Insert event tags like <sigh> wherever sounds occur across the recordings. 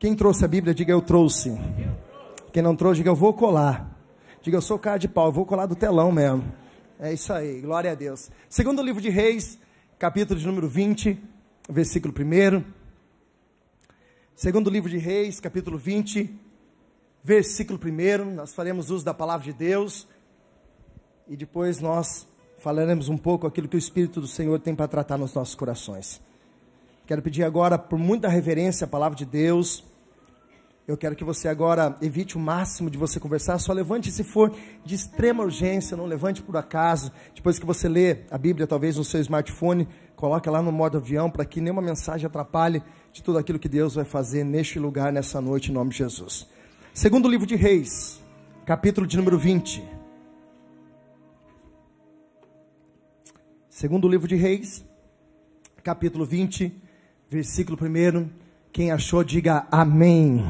Quem trouxe a Bíblia, diga eu trouxe. Quem não trouxe, diga eu vou colar. Diga eu sou cara de pau, eu vou colar do telão mesmo. É isso aí, glória a Deus. Segundo livro de Reis, capítulo de número 20, versículo 1. Segundo livro de Reis, capítulo 20, versículo 1. Nós faremos uso da palavra de Deus e depois nós falaremos um pouco aquilo que o Espírito do Senhor tem para tratar nos nossos corações. Quero pedir agora, por muita reverência, a palavra de Deus. Eu quero que você agora evite o máximo de você conversar, só levante se for de extrema urgência, não levante por acaso. Depois que você lê a Bíblia, talvez no seu smartphone, coloque lá no modo avião para que nenhuma mensagem atrapalhe de tudo aquilo que Deus vai fazer neste lugar, nessa noite, em nome de Jesus. Segundo livro de Reis, capítulo de número 20. Segundo livro de Reis, capítulo 20 versículo 1. Quem achou, diga amém.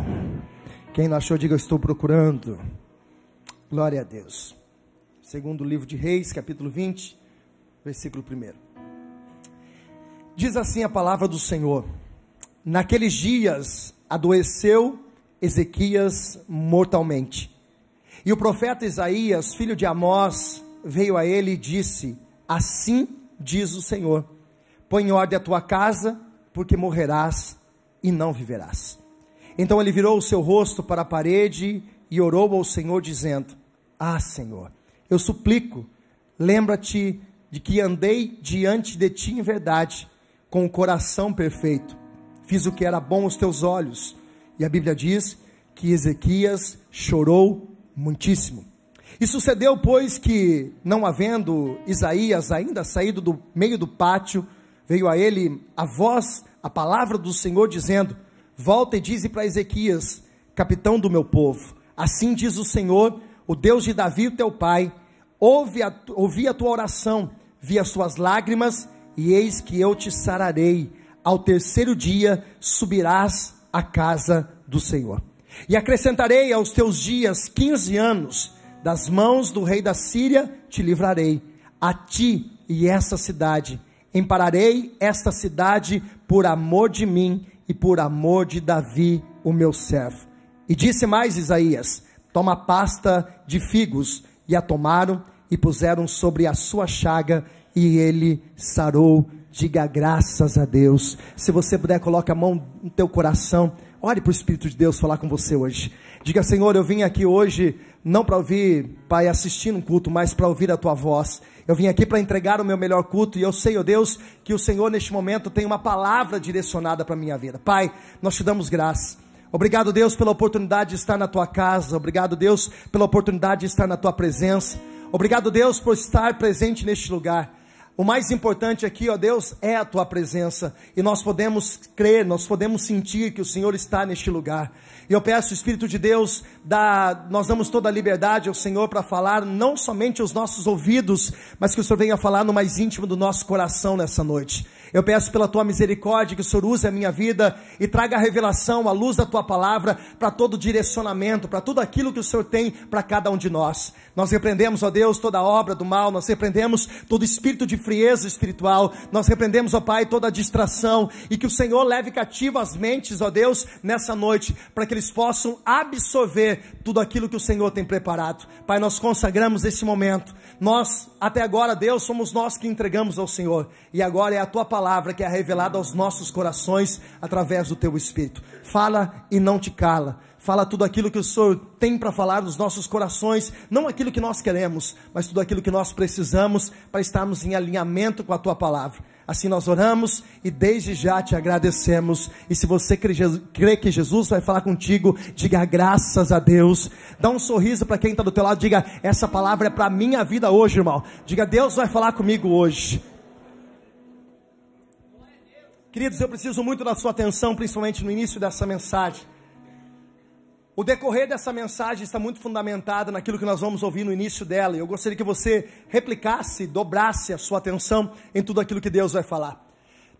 Quem não achou, diga eu estou procurando. Glória a Deus. Segundo livro de Reis, capítulo 20, versículo 1. Diz assim a palavra do Senhor: Naqueles dias adoeceu Ezequias mortalmente. E o profeta Isaías, filho de Amós, veio a ele e disse: Assim diz o Senhor: Põe em ordem a tua casa porque morrerás e não viverás. Então ele virou o seu rosto para a parede e orou ao Senhor, dizendo: Ah, Senhor, eu suplico, lembra-te de que andei diante de ti em verdade, com o coração perfeito. Fiz o que era bom aos teus olhos. E a Bíblia diz que Ezequias chorou muitíssimo. E sucedeu, pois, que, não havendo Isaías ainda saído do meio do pátio, veio a ele a voz, a palavra do Senhor dizendo: Volta e dize para Ezequias, capitão do meu povo, assim diz o Senhor, o Deus de Davi, o teu pai, ouve a, ouvi a tua oração, vi as tuas lágrimas, e eis que eu te sararei. Ao terceiro dia subirás à casa do Senhor. E acrescentarei aos teus dias quinze anos, das mãos do rei da Síria te livrarei, a ti e essa cidade Empararei esta cidade por amor de mim e por amor de Davi, o meu servo. E disse mais Isaías: Toma pasta de figos. E a tomaram e puseram sobre a sua chaga, e ele sarou. Diga graças a Deus. Se você puder, coloque a mão no teu coração. Ore para o Espírito de Deus falar com você hoje. Diga, Senhor, eu vim aqui hoje não para ouvir, Pai, assistindo um culto, mas para ouvir a tua voz. Eu vim aqui para entregar o meu melhor culto e eu sei, ó oh Deus, que o Senhor neste momento tem uma palavra direcionada para a minha vida. Pai, nós te damos graça. Obrigado, Deus, pela oportunidade de estar na tua casa. Obrigado, Deus, pela oportunidade de estar na tua presença. Obrigado, Deus, por estar presente neste lugar. O mais importante aqui, ó Deus, é a tua presença. E nós podemos crer, nós podemos sentir que o Senhor está neste lugar. E eu peço, Espírito de Deus, dá, nós damos toda a liberdade ao Senhor para falar, não somente aos nossos ouvidos, mas que o Senhor venha falar no mais íntimo do nosso coração nessa noite. Eu peço pela tua misericórdia que o Senhor use a minha vida e traga a revelação, a luz da tua palavra para todo direcionamento, para tudo aquilo que o Senhor tem para cada um de nós. Nós repreendemos, ó Deus, toda obra do mal, nós repreendemos todo espírito de frieza espiritual, nós repreendemos, ó Pai, toda distração e que o Senhor leve cativo as mentes, ó Deus, nessa noite, para que eles possam absorver tudo aquilo que o Senhor tem preparado. Pai, nós consagramos esse momento. Nós, até agora, Deus, somos nós que entregamos ao Senhor e agora é a tua palavra palavra que é revelada aos nossos corações através do teu Espírito. Fala e não te cala. Fala tudo aquilo que o Senhor tem para falar nos nossos corações, não aquilo que nós queremos, mas tudo aquilo que nós precisamos para estarmos em alinhamento com a tua palavra. Assim nós oramos e desde já te agradecemos. E se você crê que Jesus vai falar contigo, diga graças a Deus. Dá um sorriso para quem está do teu lado, diga essa palavra é para minha vida hoje, irmão. Diga Deus vai falar comigo hoje. Queridos, eu preciso muito da sua atenção, principalmente no início dessa mensagem. O decorrer dessa mensagem está muito fundamentado naquilo que nós vamos ouvir no início dela. E eu gostaria que você replicasse, dobrasse a sua atenção em tudo aquilo que Deus vai falar.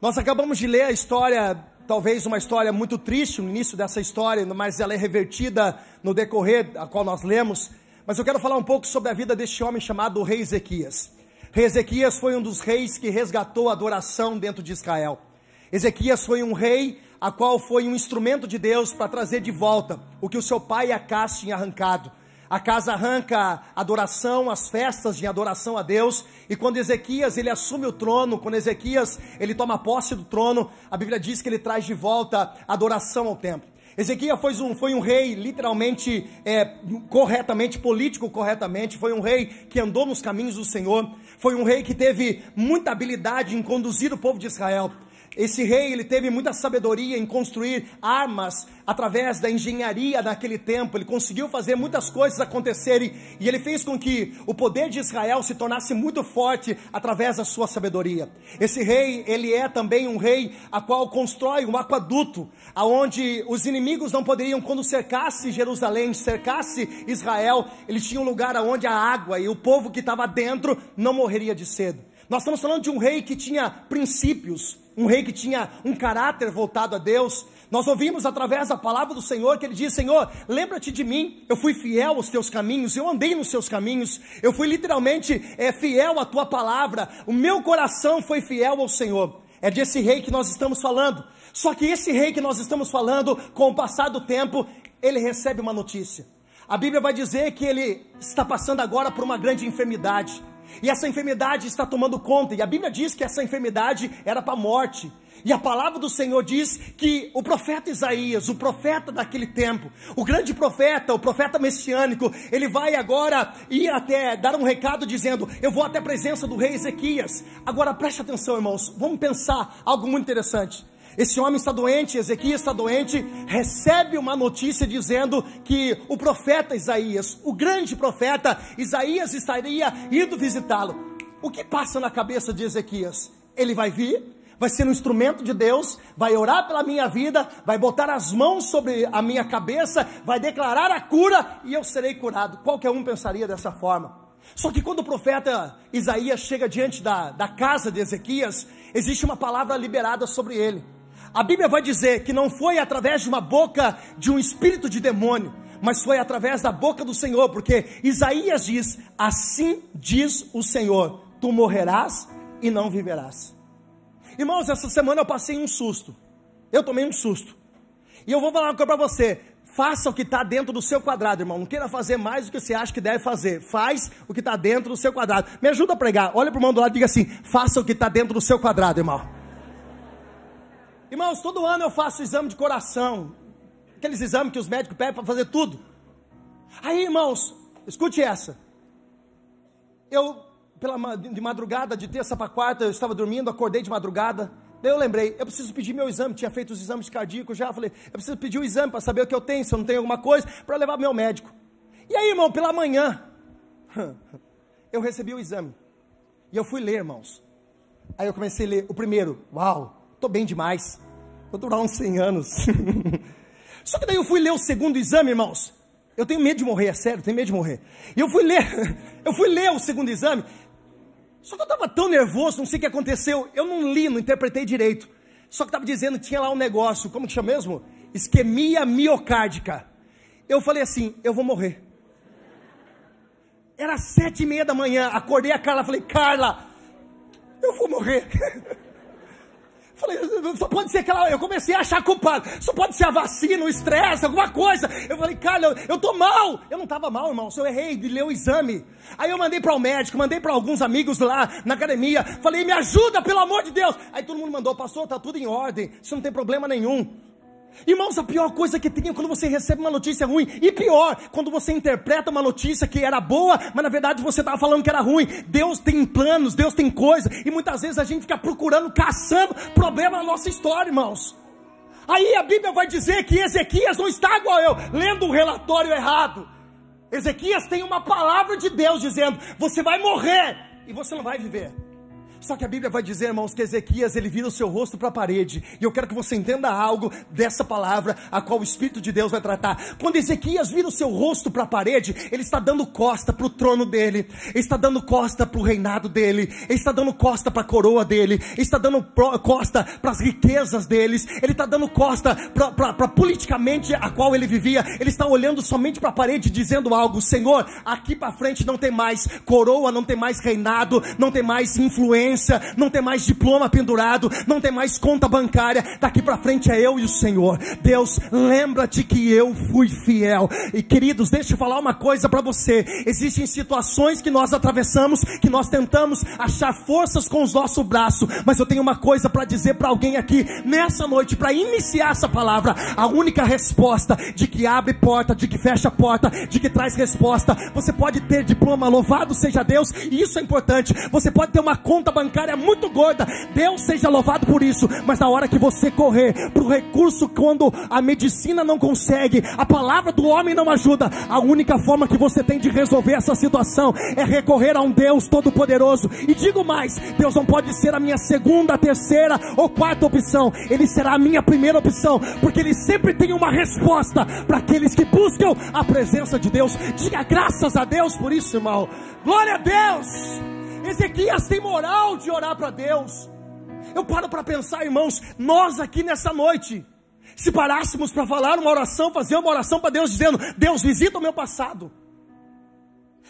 Nós acabamos de ler a história, talvez uma história muito triste no início dessa história, mas ela é revertida no decorrer a qual nós lemos. Mas eu quero falar um pouco sobre a vida deste homem chamado rei Ezequias. Rei Ezequias foi um dos reis que resgatou a adoração dentro de Israel. Ezequias foi um rei a qual foi um instrumento de Deus para trazer de volta o que o seu pai a casa tinham arrancado. A casa arranca adoração, as festas de adoração a Deus, e quando Ezequias ele assume o trono, quando Ezequias ele toma posse do trono, a Bíblia diz que ele traz de volta adoração ao templo. Ezequias foi um, foi um rei literalmente, é, corretamente, político corretamente, foi um rei que andou nos caminhos do Senhor, foi um rei que teve muita habilidade em conduzir o povo de Israel. Esse rei ele teve muita sabedoria em construir armas através da engenharia naquele tempo. Ele conseguiu fazer muitas coisas acontecerem e ele fez com que o poder de Israel se tornasse muito forte através da sua sabedoria. Esse rei ele é também um rei a qual constrói um aquaduto, aonde os inimigos não poderiam quando cercasse Jerusalém, cercasse Israel, eles tinham um lugar aonde a água e o povo que estava dentro não morreria de sede. Nós estamos falando de um rei que tinha princípios, um rei que tinha um caráter voltado a Deus. Nós ouvimos através da palavra do Senhor que ele diz: Senhor, lembra-te de mim, eu fui fiel aos teus caminhos, eu andei nos seus caminhos, eu fui literalmente é, fiel à tua palavra, o meu coração foi fiel ao Senhor. É desse rei que nós estamos falando. Só que esse rei que nós estamos falando, com o passar do tempo, ele recebe uma notícia. A Bíblia vai dizer que ele está passando agora por uma grande enfermidade. E essa enfermidade está tomando conta, e a Bíblia diz que essa enfermidade era para a morte. E a palavra do Senhor diz que o profeta Isaías, o profeta daquele tempo, o grande profeta, o profeta messiânico, ele vai agora ir até dar um recado dizendo: Eu vou até a presença do rei Ezequias. Agora preste atenção, irmãos, vamos pensar algo muito interessante. Esse homem está doente, Ezequias está doente, recebe uma notícia dizendo que o profeta Isaías, o grande profeta Isaías, estaria indo visitá-lo. O que passa na cabeça de Ezequias? Ele vai vir, vai ser um instrumento de Deus, vai orar pela minha vida, vai botar as mãos sobre a minha cabeça, vai declarar a cura e eu serei curado. Qualquer um pensaria dessa forma. Só que quando o profeta Isaías chega diante da, da casa de Ezequias, existe uma palavra liberada sobre ele. A Bíblia vai dizer que não foi através de uma boca de um espírito de demônio, mas foi através da boca do Senhor, porque Isaías diz: Assim diz o Senhor: Tu morrerás e não viverás. Irmãos, essa semana eu passei um susto. Eu tomei um susto. E eu vou falar uma coisa para você. Faça o que está dentro do seu quadrado, irmão. Não queira fazer mais do que você acha que deve fazer. Faz o que está dentro do seu quadrado. Me ajuda a pregar. Olha para o irmão do lado e diga assim: faça o que está dentro do seu quadrado, irmão. Irmãos, todo ano eu faço exame de coração. Aqueles exames que os médicos pedem para fazer tudo. Aí, irmãos, escute essa. Eu, pela, de madrugada, de terça para quarta, eu estava dormindo, acordei de madrugada. Daí eu lembrei, eu preciso pedir meu exame. Tinha feito os exames cardíacos já. Falei, eu preciso pedir o exame para saber o que eu tenho, se eu não tenho alguma coisa, para levar meu médico. E aí, irmão, pela manhã, <laughs> eu recebi o exame. E eu fui ler, irmãos. Aí eu comecei a ler o primeiro. Uau! Estou bem demais. Vou durar uns 100 anos. <laughs> Só que daí eu fui ler o segundo exame, irmãos. Eu tenho medo de morrer, é sério, tenho medo de morrer. E eu fui ler, <laughs> eu fui ler o segundo exame. Só que eu estava tão nervoso, não sei o que aconteceu. Eu não li, não interpretei direito. Só que estava dizendo tinha lá um negócio, como que chama mesmo? Isquemia miocárdica. Eu falei assim, eu vou morrer. Era sete e meia da manhã, acordei a Carla, falei, Carla, eu vou morrer. <laughs> Falei, só pode ser aquela. Eu comecei a achar culpado. Só pode ser a vacina, o estresse, alguma coisa. Eu falei, cara, eu, eu tô mal. Eu não tava mal, irmão. Eu errei de ler o exame. Aí eu mandei para o médico, mandei para alguns amigos lá na academia. Falei, me ajuda, pelo amor de Deus. Aí todo mundo mandou, pastor, tá tudo em ordem. Isso não tem problema nenhum. Irmãos, a pior coisa que tem é quando você recebe uma notícia ruim. E pior, quando você interpreta uma notícia que era boa, mas na verdade você estava falando que era ruim. Deus tem planos, Deus tem coisa. E muitas vezes a gente fica procurando, caçando problema na nossa história, irmãos. Aí a Bíblia vai dizer que Ezequias não está igual eu, lendo o relatório errado. Ezequias tem uma palavra de Deus dizendo: você vai morrer e você não vai viver. Só que a Bíblia vai dizer, irmãos, que Ezequias ele vira o seu rosto para a parede. E eu quero que você entenda algo dessa palavra, a qual o Espírito de Deus vai tratar. Quando Ezequias vira o seu rosto para a parede, ele está dando costa para o trono dele, ele está dando costa para o reinado dele, ele está dando costa para a coroa dele, ele está dando costa para as riquezas deles, ele está dando costa para politicamente a qual ele vivia. Ele está olhando somente para a parede, dizendo algo: Senhor, aqui para frente não tem mais coroa, não tem mais reinado, não tem mais influência experiência, não tem mais diploma pendurado, não tem mais conta bancária. Daqui para frente é eu e o Senhor. Deus, lembra-te que eu fui fiel. E queridos, deixa eu falar uma coisa para você. Existem situações que nós atravessamos, que nós tentamos achar forças com os nossos braços, mas eu tenho uma coisa para dizer para alguém aqui nessa noite para iniciar essa palavra. A única resposta de que abre porta, de que fecha porta, de que traz resposta. Você pode ter diploma, louvado seja Deus, e isso é importante. Você pode ter uma conta bancária muito gorda, Deus seja louvado por isso. Mas na hora que você correr para o recurso, quando a medicina não consegue, a palavra do homem não ajuda, a única forma que você tem de resolver essa situação é recorrer a um Deus todo-poderoso. E digo mais: Deus não pode ser a minha segunda, terceira ou quarta opção, Ele será a minha primeira opção, porque Ele sempre tem uma resposta para aqueles que buscam a presença de Deus. Diga graças a Deus por isso, irmão. Glória a Deus. Ezequias tem moral de orar para Deus. Eu paro para pensar, irmãos, nós aqui nessa noite, se parássemos para falar uma oração, fazer uma oração para Deus, dizendo: Deus, visita o meu passado.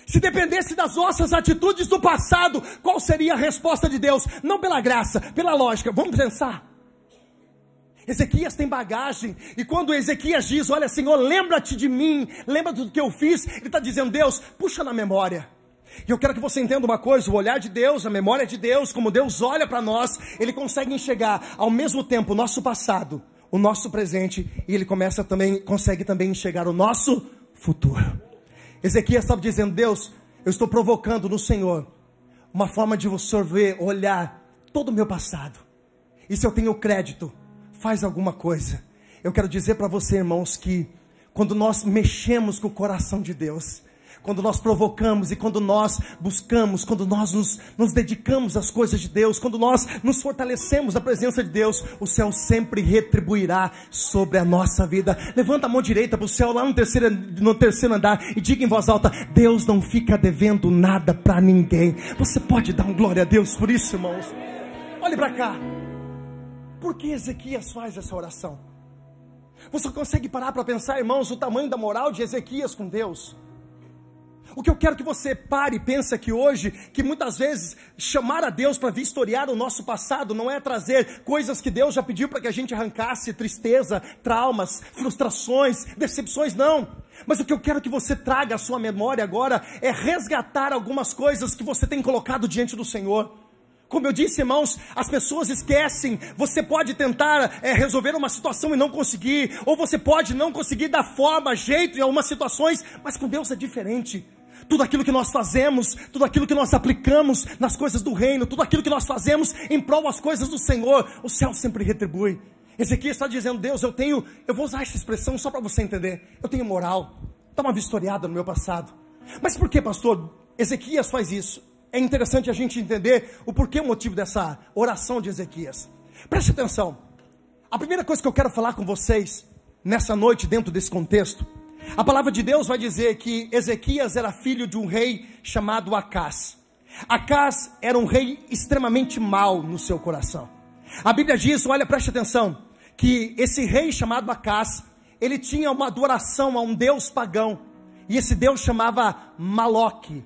Se dependesse das nossas atitudes do passado, qual seria a resposta de Deus? Não pela graça, pela lógica. Vamos pensar. Ezequias tem bagagem, e quando Ezequias diz: Olha, Senhor, lembra-te de mim, lembra do que eu fiz, ele está dizendo: Deus, puxa na memória. E eu quero que você entenda uma coisa: o olhar de Deus, a memória de Deus, como Deus olha para nós, Ele consegue enxergar ao mesmo tempo o nosso passado, o nosso presente, e Ele começa também, consegue também enxergar o nosso futuro. Ezequias estava dizendo: Deus, eu estou provocando no Senhor uma forma de você ver, olhar todo o meu passado. E se eu tenho crédito, faz alguma coisa. Eu quero dizer para você, irmãos, que quando nós mexemos com o coração de Deus, quando nós provocamos e quando nós buscamos, quando nós nos, nos dedicamos às coisas de Deus, quando nós nos fortalecemos na presença de Deus, o céu sempre retribuirá sobre a nossa vida. Levanta a mão direita para o céu lá no terceiro, no terceiro andar e diga em voz alta: Deus não fica devendo nada para ninguém. Você pode dar um glória a Deus por isso, irmãos? Olhe para cá. Por que Ezequias faz essa oração? Você consegue parar para pensar, irmãos, o tamanho da moral de Ezequias com Deus? O que eu quero que você pare e pense aqui hoje, que muitas vezes chamar a Deus para vistoriar o nosso passado não é trazer coisas que Deus já pediu para que a gente arrancasse, tristeza, traumas, frustrações, decepções, não. Mas o que eu quero que você traga à sua memória agora é resgatar algumas coisas que você tem colocado diante do Senhor. Como eu disse, irmãos, as pessoas esquecem. Você pode tentar é, resolver uma situação e não conseguir, ou você pode não conseguir dar forma, jeito em algumas situações, mas com Deus é diferente tudo aquilo que nós fazemos, tudo aquilo que nós aplicamos nas coisas do reino, tudo aquilo que nós fazemos em prol das coisas do Senhor, o céu sempre retribui. Ezequiel está dizendo: Deus, eu tenho, eu vou usar essa expressão só para você entender. Eu tenho moral. Dá uma vistoriada no meu passado. Mas por que, pastor? Ezequias faz isso. É interessante a gente entender o porquê, o motivo dessa oração de Ezequias. Preste atenção. A primeira coisa que eu quero falar com vocês nessa noite, dentro desse contexto, a palavra de Deus vai dizer que Ezequias era filho de um rei chamado Acás. Acás era um rei extremamente mau no seu coração. A Bíblia diz, olha, preste atenção, que esse rei chamado Acás, ele tinha uma adoração a um deus pagão, e esse deus chamava Maloque.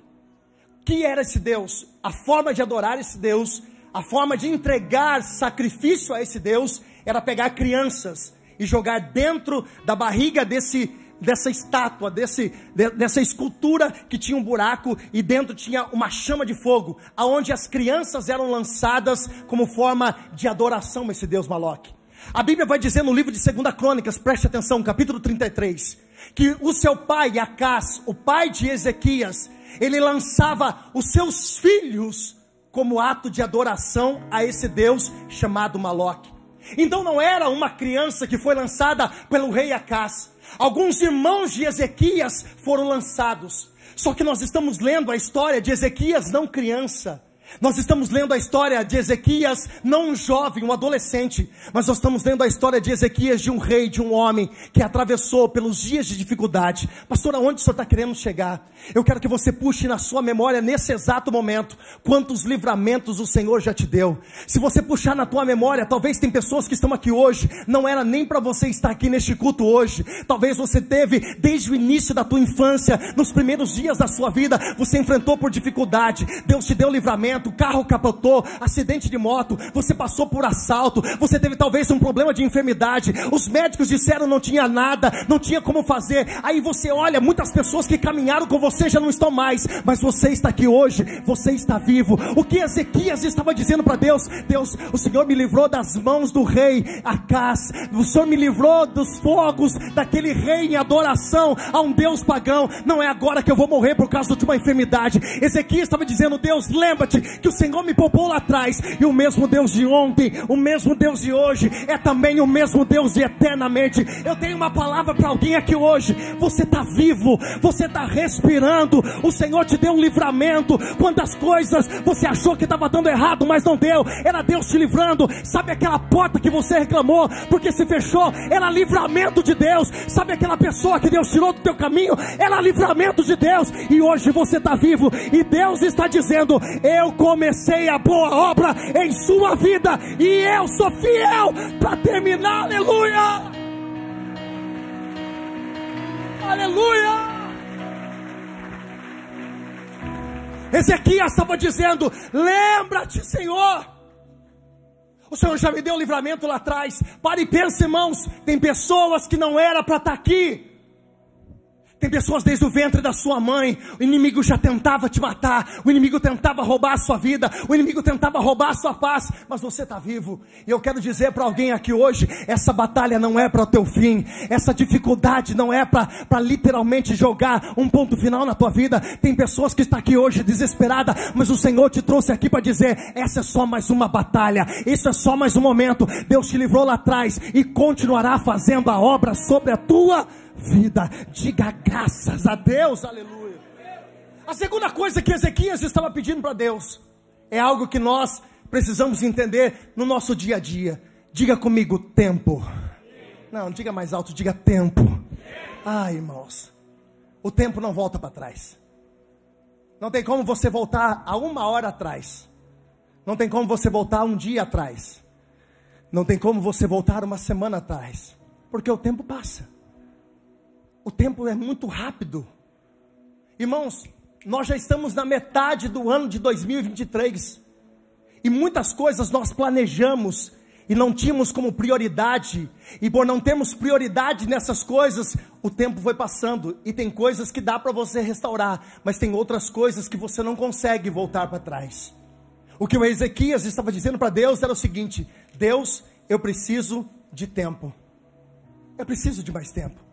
Que era esse deus? A forma de adorar esse deus, a forma de entregar sacrifício a esse deus, era pegar crianças e jogar dentro da barriga desse dessa estátua, desse, de, dessa escultura que tinha um buraco e dentro tinha uma chama de fogo, aonde as crianças eram lançadas como forma de adoração a esse Deus Maloque. A Bíblia vai dizer no livro de 2 Crônicas, preste atenção, capítulo 33, que o seu pai, Acás, o pai de Ezequias, ele lançava os seus filhos como ato de adoração a esse Deus chamado Maloque. Então não era uma criança que foi lançada pelo rei Acás, Alguns irmãos de Ezequias foram lançados. Só que nós estamos lendo a história de Ezequias não criança. Nós estamos lendo a história de Ezequias, não um jovem, um adolescente, mas nós estamos lendo a história de Ezequias, de um rei, de um homem que atravessou pelos dias de dificuldade. Pastor, aonde o senhor está querendo chegar? Eu quero que você puxe na sua memória, nesse exato momento, quantos livramentos o Senhor já te deu. Se você puxar na tua memória, talvez tem pessoas que estão aqui hoje, não era nem para você estar aqui neste culto hoje. Talvez você teve, desde o início da tua infância, nos primeiros dias da sua vida, você enfrentou por dificuldade. Deus te deu livramento atropelamento, carro capotou, acidente de moto, você passou por assalto, você teve talvez um problema de enfermidade, os médicos disseram não tinha nada, não tinha como fazer. Aí você olha, muitas pessoas que caminharam com você já não estão mais, mas você está aqui hoje, você está vivo. O que Ezequias estava dizendo para Deus? Deus, o Senhor me livrou das mãos do rei Acás, o Senhor me livrou dos fogos daquele rei em adoração a um Deus pagão. Não é agora que eu vou morrer por causa de uma enfermidade. Ezequias estava dizendo: Deus, lembra-te que o Senhor me poupou lá atrás, e o mesmo Deus de ontem, o mesmo Deus de hoje, é também o mesmo Deus de eternamente. Eu tenho uma palavra para alguém aqui hoje. Você está vivo, você está respirando. O Senhor te deu um livramento. Quantas coisas você achou que estava dando errado, mas não deu. Era Deus te livrando. Sabe aquela porta que você reclamou porque se fechou? Era livramento de Deus. Sabe aquela pessoa que Deus tirou do teu caminho? Era livramento de Deus. E hoje você está vivo e Deus está dizendo: Eu comecei a boa obra em sua vida e eu sou fiel para terminar. Aleluia! Aleluia! Ezequias estava dizendo: Lembra-te, Senhor. O Senhor já me deu livramento lá atrás. Pare e pense, irmãos. Tem pessoas que não era para estar tá aqui. Tem pessoas desde o ventre da sua mãe, o inimigo já tentava te matar, o inimigo tentava roubar a sua vida, o inimigo tentava roubar a sua paz, mas você está vivo. E eu quero dizer para alguém aqui hoje: essa batalha não é para o teu fim, essa dificuldade não é para literalmente jogar um ponto final na tua vida. Tem pessoas que estão aqui hoje desesperada, mas o Senhor te trouxe aqui para dizer: essa é só mais uma batalha, isso é só mais um momento. Deus te livrou lá atrás e continuará fazendo a obra sobre a tua vida vida. Diga graças a Deus, aleluia. A segunda coisa que Ezequias estava pedindo para Deus é algo que nós precisamos entender no nosso dia a dia. Diga comigo, tempo. Não, diga mais alto, diga tempo. Ai, irmãos, o tempo não volta para trás. Não tem como você voltar a uma hora atrás. Não tem como você voltar um dia atrás. Não tem como você voltar uma semana atrás. Porque o tempo passa. O tempo é muito rápido. Irmãos, nós já estamos na metade do ano de 2023. E muitas coisas nós planejamos e não tínhamos como prioridade. E por não termos prioridade nessas coisas, o tempo foi passando e tem coisas que dá para você restaurar, mas tem outras coisas que você não consegue voltar para trás. O que o Ezequias estava dizendo para Deus era o seguinte: Deus, eu preciso de tempo. Eu preciso de mais tempo.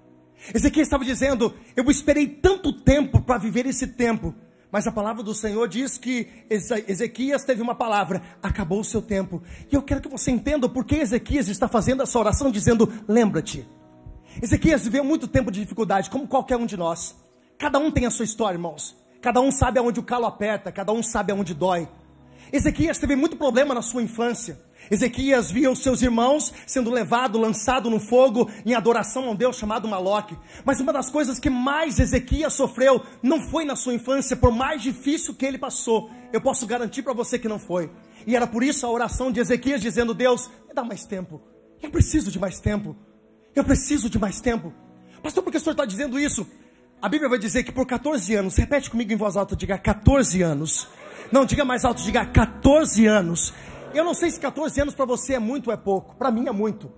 Ezequiel estava dizendo: Eu esperei tanto tempo para viver esse tempo. Mas a palavra do Senhor diz que Ezequias teve uma palavra: acabou o seu tempo. E eu quero que você entenda por que Ezequias está fazendo essa oração, dizendo: lembra-te. Ezequias viveu muito tempo de dificuldade, como qualquer um de nós. Cada um tem a sua história, irmãos. Cada um sabe aonde o calo aperta, cada um sabe aonde dói. Ezequias teve muito problema na sua infância. Ezequias via os seus irmãos sendo levado, lançado no fogo em adoração a um Deus chamado Maloque. Mas uma das coisas que mais Ezequias sofreu não foi na sua infância, por mais difícil que ele passou. Eu posso garantir para você que não foi. E era por isso a oração de Ezequias dizendo: Deus, me dá mais tempo. Eu preciso de mais tempo. Eu preciso de mais tempo. Pastor, por que o senhor está dizendo isso? A Bíblia vai dizer que por 14 anos, repete comigo em voz alta, diga 14 anos. Não, diga mais alto, diga 14 anos. Eu não sei se 14 anos para você é muito ou é pouco, para mim é muito.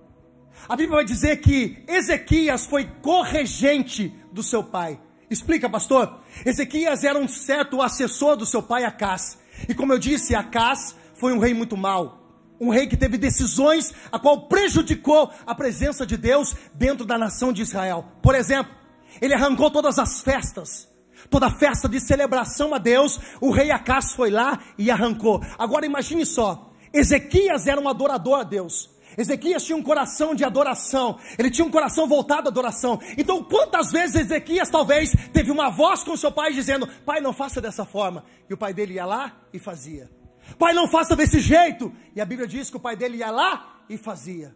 A Bíblia vai dizer que Ezequias foi corregente do seu pai. Explica, pastor. Ezequias era um certo assessor do seu pai Acás. E como eu disse, Acás foi um rei muito mau. Um rei que teve decisões a qual prejudicou a presença de Deus dentro da nação de Israel. Por exemplo, ele arrancou todas as festas toda festa de celebração a Deus, o rei Acás foi lá e arrancou. Agora imagine só, Ezequias era um adorador a Deus. Ezequias tinha um coração de adoração, ele tinha um coração voltado à adoração. Então, quantas vezes Ezequias talvez teve uma voz com seu pai dizendo: Pai, não faça dessa forma. E o pai dele ia lá e fazia. Pai, não faça desse jeito. E a Bíblia diz que o pai dele ia lá e fazia.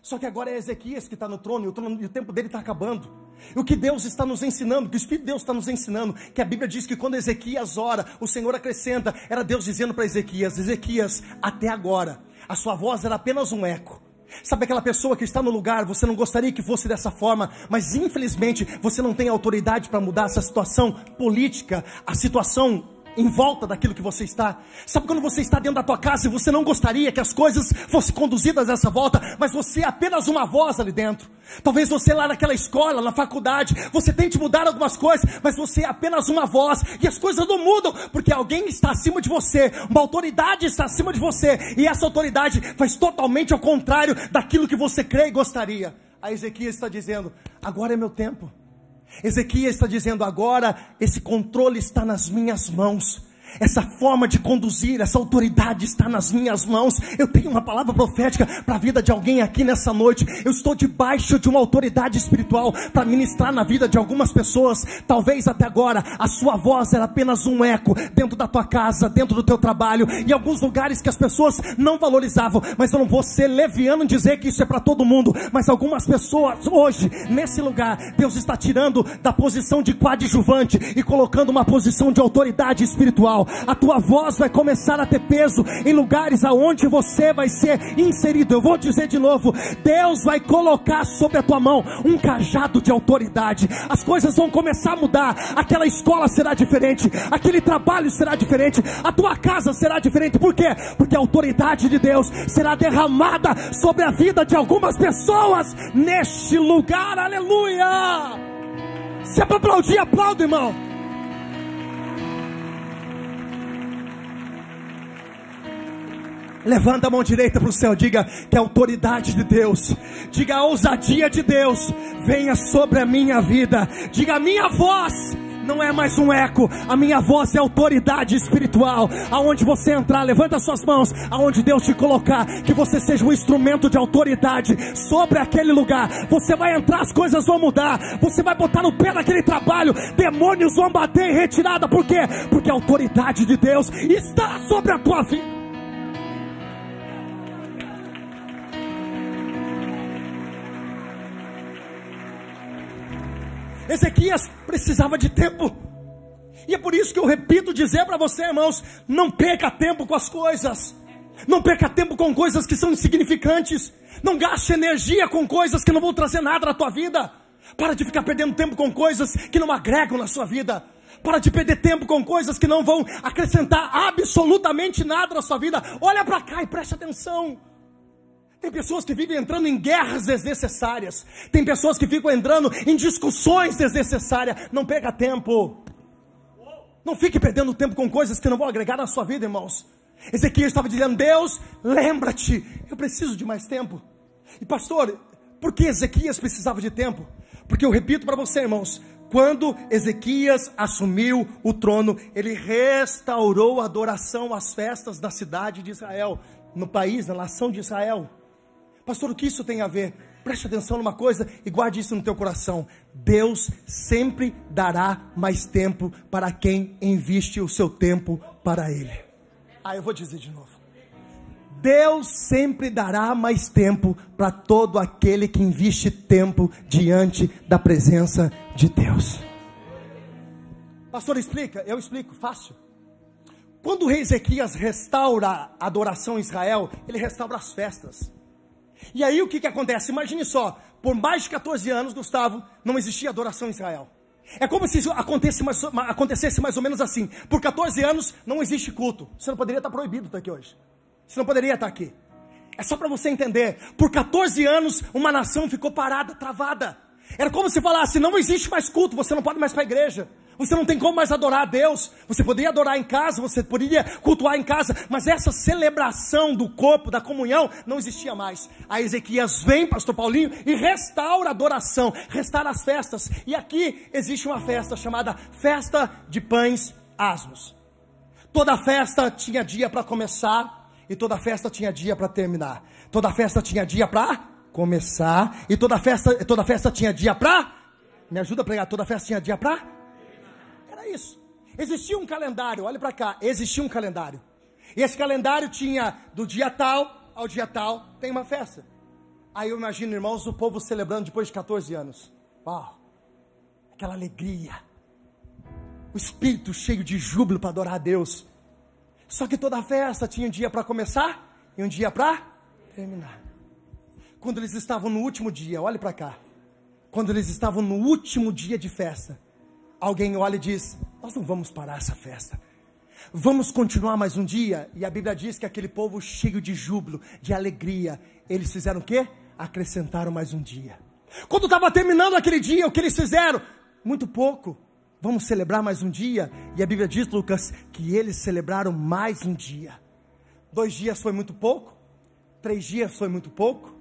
Só que agora é Ezequias que está no trono e o, trono, e o tempo dele está acabando. O que Deus está nos ensinando, que o Espírito de Deus está nos ensinando, que a Bíblia diz que quando Ezequias ora, o Senhor acrescenta, era Deus dizendo para Ezequias: Ezequias, até agora, a sua voz era apenas um eco. Sabe aquela pessoa que está no lugar, você não gostaria que fosse dessa forma, mas infelizmente você não tem autoridade para mudar essa situação política, a situação em volta daquilo que você está. Sabe quando você está dentro da tua casa e você não gostaria que as coisas fossem conduzidas dessa volta, mas você é apenas uma voz ali dentro. Talvez você lá naquela escola, na faculdade, você tente mudar algumas coisas, mas você é apenas uma voz e as coisas não mudam, porque alguém está acima de você, uma autoridade está acima de você, e essa autoridade faz totalmente ao contrário daquilo que você crê e gostaria. A Ezequias está dizendo: agora é meu tempo. Ezequias está dizendo agora: esse controle está nas minhas mãos. Essa forma de conduzir, essa autoridade está nas minhas mãos. Eu tenho uma palavra profética para a vida de alguém aqui nessa noite. Eu estou debaixo de uma autoridade espiritual para ministrar na vida de algumas pessoas. Talvez até agora a sua voz era apenas um eco dentro da tua casa, dentro do teu trabalho, em alguns lugares que as pessoas não valorizavam. Mas eu não vou ser leviano em dizer que isso é para todo mundo. Mas algumas pessoas hoje, nesse lugar, Deus está tirando da posição de coadjuvante e colocando uma posição de autoridade espiritual a tua voz vai começar a ter peso em lugares aonde você vai ser inserido. Eu vou dizer de novo: Deus vai colocar sobre a tua mão um cajado de autoridade. As coisas vão começar a mudar. Aquela escola será diferente, aquele trabalho será diferente, a tua casa será diferente. Por quê? Porque a autoridade de Deus será derramada sobre a vida de algumas pessoas neste lugar. Aleluia! Se é para aplaudir, aplauda, irmão. Levanta a mão direita para o céu, diga que a autoridade de Deus, diga a ousadia de Deus, venha sobre a minha vida, diga a minha voz não é mais um eco, a minha voz é autoridade espiritual. Aonde você entrar, levanta suas mãos, aonde Deus te colocar, que você seja um instrumento de autoridade sobre aquele lugar. Você vai entrar, as coisas vão mudar. Você vai botar no pé daquele trabalho, demônios vão bater em retirada. Por quê? Porque a autoridade de Deus está sobre a tua vida. Ezequias precisava de tempo. E é por isso que eu repito dizer para você, irmãos, não perca tempo com as coisas. Não perca tempo com coisas que são insignificantes. Não gaste energia com coisas que não vão trazer nada na tua vida. Para de ficar perdendo tempo com coisas que não agregam na sua vida. Para de perder tempo com coisas que não vão acrescentar absolutamente nada na sua vida. Olha para cá e preste atenção. Tem pessoas que vivem entrando em guerras desnecessárias. Tem pessoas que ficam entrando em discussões desnecessárias. Não perca tempo. Não fique perdendo tempo com coisas que não vão agregar na sua vida, irmãos. Ezequiel estava dizendo: Deus, lembra-te, eu preciso de mais tempo. E pastor, por que Ezequias precisava de tempo? Porque eu repito para você, irmãos, quando Ezequias assumiu o trono, ele restaurou a adoração às festas da cidade de Israel, no país, na nação de Israel. Pastor, o que isso tem a ver? Preste atenção numa coisa e guarde isso no teu coração. Deus sempre dará mais tempo para quem investe o seu tempo para Ele. Ah, eu vou dizer de novo. Deus sempre dará mais tempo para todo aquele que investe tempo diante da presença de Deus. Pastor, explica? Eu explico, fácil. Quando o rei Ezequias restaura a adoração em Israel, ele restaura as festas. E aí o que, que acontece? Imagine só, por mais de 14 anos, Gustavo, não existia adoração em Israel. É como se acontecesse mais, acontecesse mais ou menos assim. Por 14 anos não existe culto. Você não poderia estar proibido estar aqui hoje. Você não poderia estar aqui. É só para você entender. Por 14 anos, uma nação ficou parada, travada. Era como se falasse: não existe mais culto, você não pode mais para a igreja. Você não tem como mais adorar a Deus. Você poderia adorar em casa, você poderia cultuar em casa, mas essa celebração do corpo, da comunhão, não existia mais. A Ezequias vem, pastor Paulinho, e restaura a adoração, restaura as festas. E aqui existe uma festa chamada Festa de Pães Asmos. Toda festa tinha dia para começar e toda festa tinha dia para terminar. Toda festa tinha dia para começar e toda festa, toda festa tinha dia para me ajuda a pregar, toda festa tinha dia para isso. Existia um calendário, olha para cá, existia um calendário. E esse calendário tinha do dia tal ao dia tal, tem uma festa. Aí eu imagino, irmãos, o povo celebrando depois de 14 anos. Uau! Aquela alegria. O espírito cheio de júbilo para adorar a Deus. Só que toda festa tinha um dia para começar e um dia para terminar. Quando eles estavam no último dia, olhe para cá. Quando eles estavam no último dia de festa, alguém olha e diz: Nós não vamos parar essa festa. Vamos continuar mais um dia? E a Bíblia diz que aquele povo cheio de júbilo, de alegria, eles fizeram o quê? Acrescentaram mais um dia. Quando estava terminando aquele dia, o que eles fizeram? Muito pouco. Vamos celebrar mais um dia? E a Bíblia diz, Lucas, que eles celebraram mais um dia. Dois dias foi muito pouco? Três dias foi muito pouco?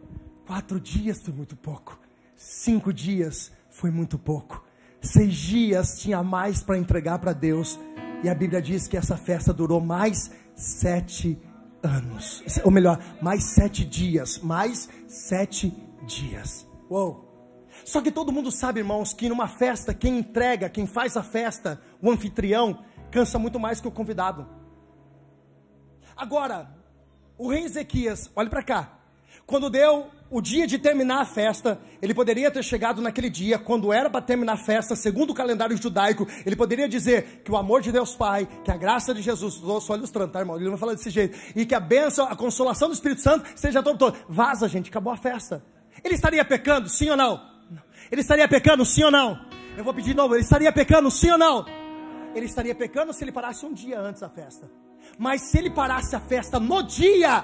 Quatro dias foi muito pouco? Cinco dias foi muito pouco? Seis dias tinha mais para entregar para Deus. E a Bíblia diz que essa festa durou mais sete anos. Ou melhor, mais sete dias. Mais sete dias. Uou! Só que todo mundo sabe, irmãos, que numa festa, quem entrega, quem faz a festa, o anfitrião, cansa muito mais que o convidado. Agora, o rei Ezequias, olhe para cá. Quando deu o dia de terminar a festa, ele poderia ter chegado naquele dia, quando era para terminar a festa, segundo o calendário judaico, ele poderia dizer que o amor de Deus Pai, que a graça de Jesus, estou só ilustrando, tá, irmão? Ele não vai falar desse jeito, e que a bênção, a consolação do Espírito Santo seja todo todo. Vaza, gente, acabou a festa. Ele estaria pecando, sim ou não? Ele estaria pecando, sim ou não? Eu vou pedir de novo, ele estaria pecando, sim ou não? Ele estaria pecando se ele parasse um dia antes da festa. Mas se ele parasse a festa no dia,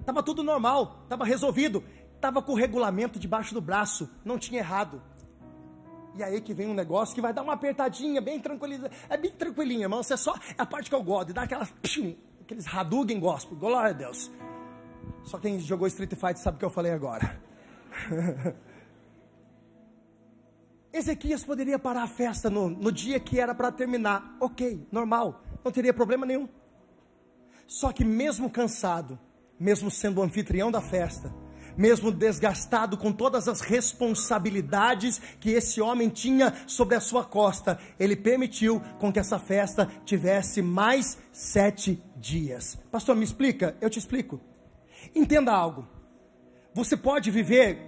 estava tudo normal, estava resolvido, estava com o regulamento debaixo do braço, não tinha errado. E aí que vem um negócio que vai dar uma apertadinha, bem tranquila, é bem tranquilinha, irmão. Você é só é a parte que eu gosto, dar aquelas, aqueles Hadouken gospel, glória a Deus. Só quem jogou Street Fighter sabe o que eu falei agora. <laughs> Ezequias poderia parar a festa no, no dia que era para terminar, ok, normal, não teria problema nenhum. Só que mesmo cansado, mesmo sendo o anfitrião da festa, mesmo desgastado com todas as responsabilidades que esse homem tinha sobre a sua costa, ele permitiu com que essa festa tivesse mais sete dias. Pastor, me explica? Eu te explico. Entenda algo. Você pode viver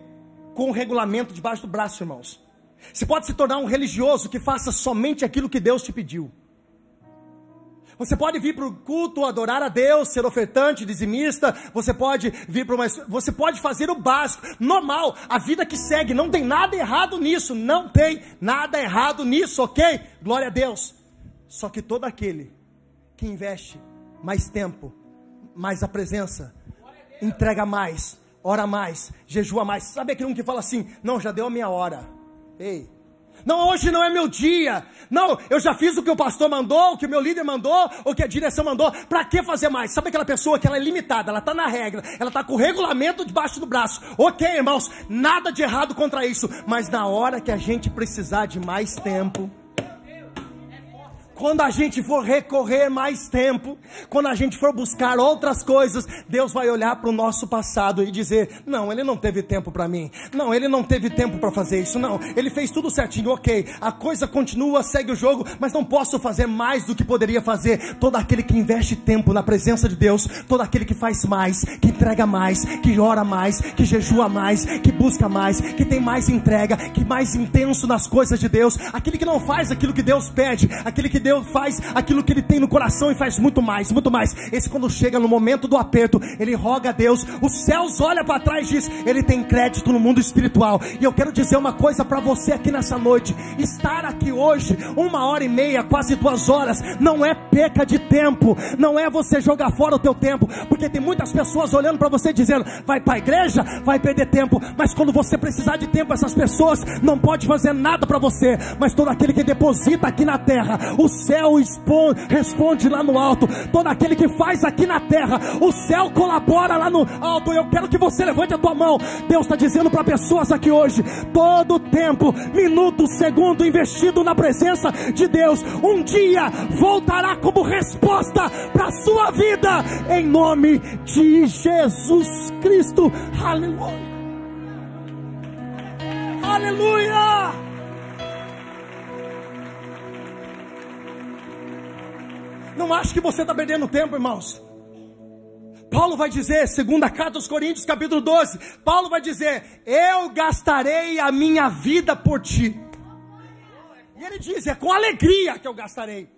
com o regulamento debaixo do braço, irmãos. Você pode se tornar um religioso que faça somente aquilo que Deus te pediu. Você pode vir para o culto, adorar a Deus, ser ofertante, dizimista. Você pode vir para uma. Você pode fazer o básico, normal, a vida que segue. Não tem nada errado nisso. Não tem nada errado nisso, ok? Glória a Deus. Só que todo aquele que investe mais tempo, mais a presença, entrega mais, ora mais, jejua mais. Sabe aquele um que fala assim: Não, já deu a minha hora. Ei, não, hoje não é meu dia. Não, eu já fiz o que o pastor mandou, o que o meu líder mandou, o que a direção mandou. Para que fazer mais? Sabe aquela pessoa que ela é limitada, ela está na regra, ela está com o regulamento debaixo do braço. Ok, irmãos, nada de errado contra isso. Mas na hora que a gente precisar de mais tempo, quando a gente for recorrer mais tempo, quando a gente for buscar outras coisas, Deus vai olhar para o nosso passado e dizer: Não, ele não teve tempo para mim. Não, ele não teve tempo para fazer isso. Não, ele fez tudo certinho, ok. A coisa continua, segue o jogo, mas não posso fazer mais do que poderia fazer. Todo aquele que investe tempo na presença de Deus, todo aquele que faz mais, que entrega mais, que ora mais, que jejua mais, que busca mais, que tem mais entrega, que mais intenso nas coisas de Deus, aquele que não faz aquilo que Deus pede, aquele que Deus faz aquilo que ele tem no coração e faz muito mais, muito mais. Esse quando chega no momento do aperto, ele roga a Deus, os céus olha para trás e diz, ele tem crédito no mundo espiritual. E eu quero dizer uma coisa para você aqui nessa noite, estar aqui hoje, uma hora e meia, quase duas horas, não é perca de tempo, não é você jogar fora o teu tempo, porque tem muitas pessoas olhando para você dizendo, vai para a igreja, vai perder tempo, mas quando você precisar de tempo, essas pessoas não pode fazer nada para você, mas todo aquele que deposita aqui na terra, o céu responde lá no alto. Todo aquele que faz aqui na terra, o céu colabora lá no alto. Eu quero que você levante a tua mão. Deus está dizendo para pessoas aqui hoje: todo tempo, minuto, segundo investido na presença de Deus, um dia voltará como resposta para a sua vida, em nome de Jesus Cristo. Aleluia. Aleluia! Não acho que você está perdendo tempo, irmãos. Paulo vai dizer, segunda carta aos Coríntios, capítulo 12, Paulo vai dizer: "Eu gastarei a minha vida por ti". E ele diz: "É com alegria que eu gastarei".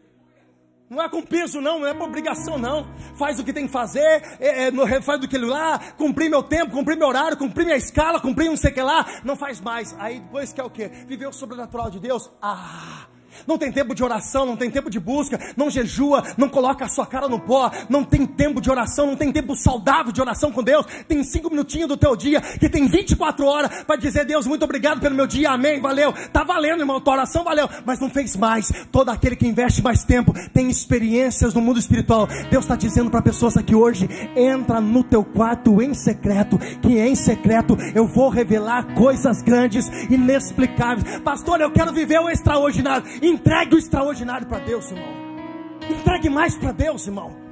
Não é com peso, não, não é por obrigação, não. Faz o que tem que fazer, é, é, faz do que lá, cumprir meu tempo, cumprir meu horário, cumprir minha escala, cumprir não sei o que lá, não faz mais. Aí depois quer o quê? Viver o sobrenatural de Deus? Ah, não tem tempo de oração, não tem tempo de busca, não jejua, não coloca a sua cara no pó, não tem tempo de oração, não tem tempo saudável de oração com Deus, tem cinco minutinhos do teu dia, que tem 24 horas para dizer, Deus, muito obrigado pelo meu dia, amém, valeu, tá valendo, irmão, tua oração valeu, mas não fez mais, todo aquele que investe mais tempo, tem experiências no mundo espiritual, Deus está dizendo para pessoas aqui hoje, entra no teu quarto em secreto, que em secreto eu vou revelar coisas grandes, inexplicáveis, pastor, eu quero viver o extraordinário, Entregue o extraordinário para Deus, irmão. Entregue mais para Deus, irmão.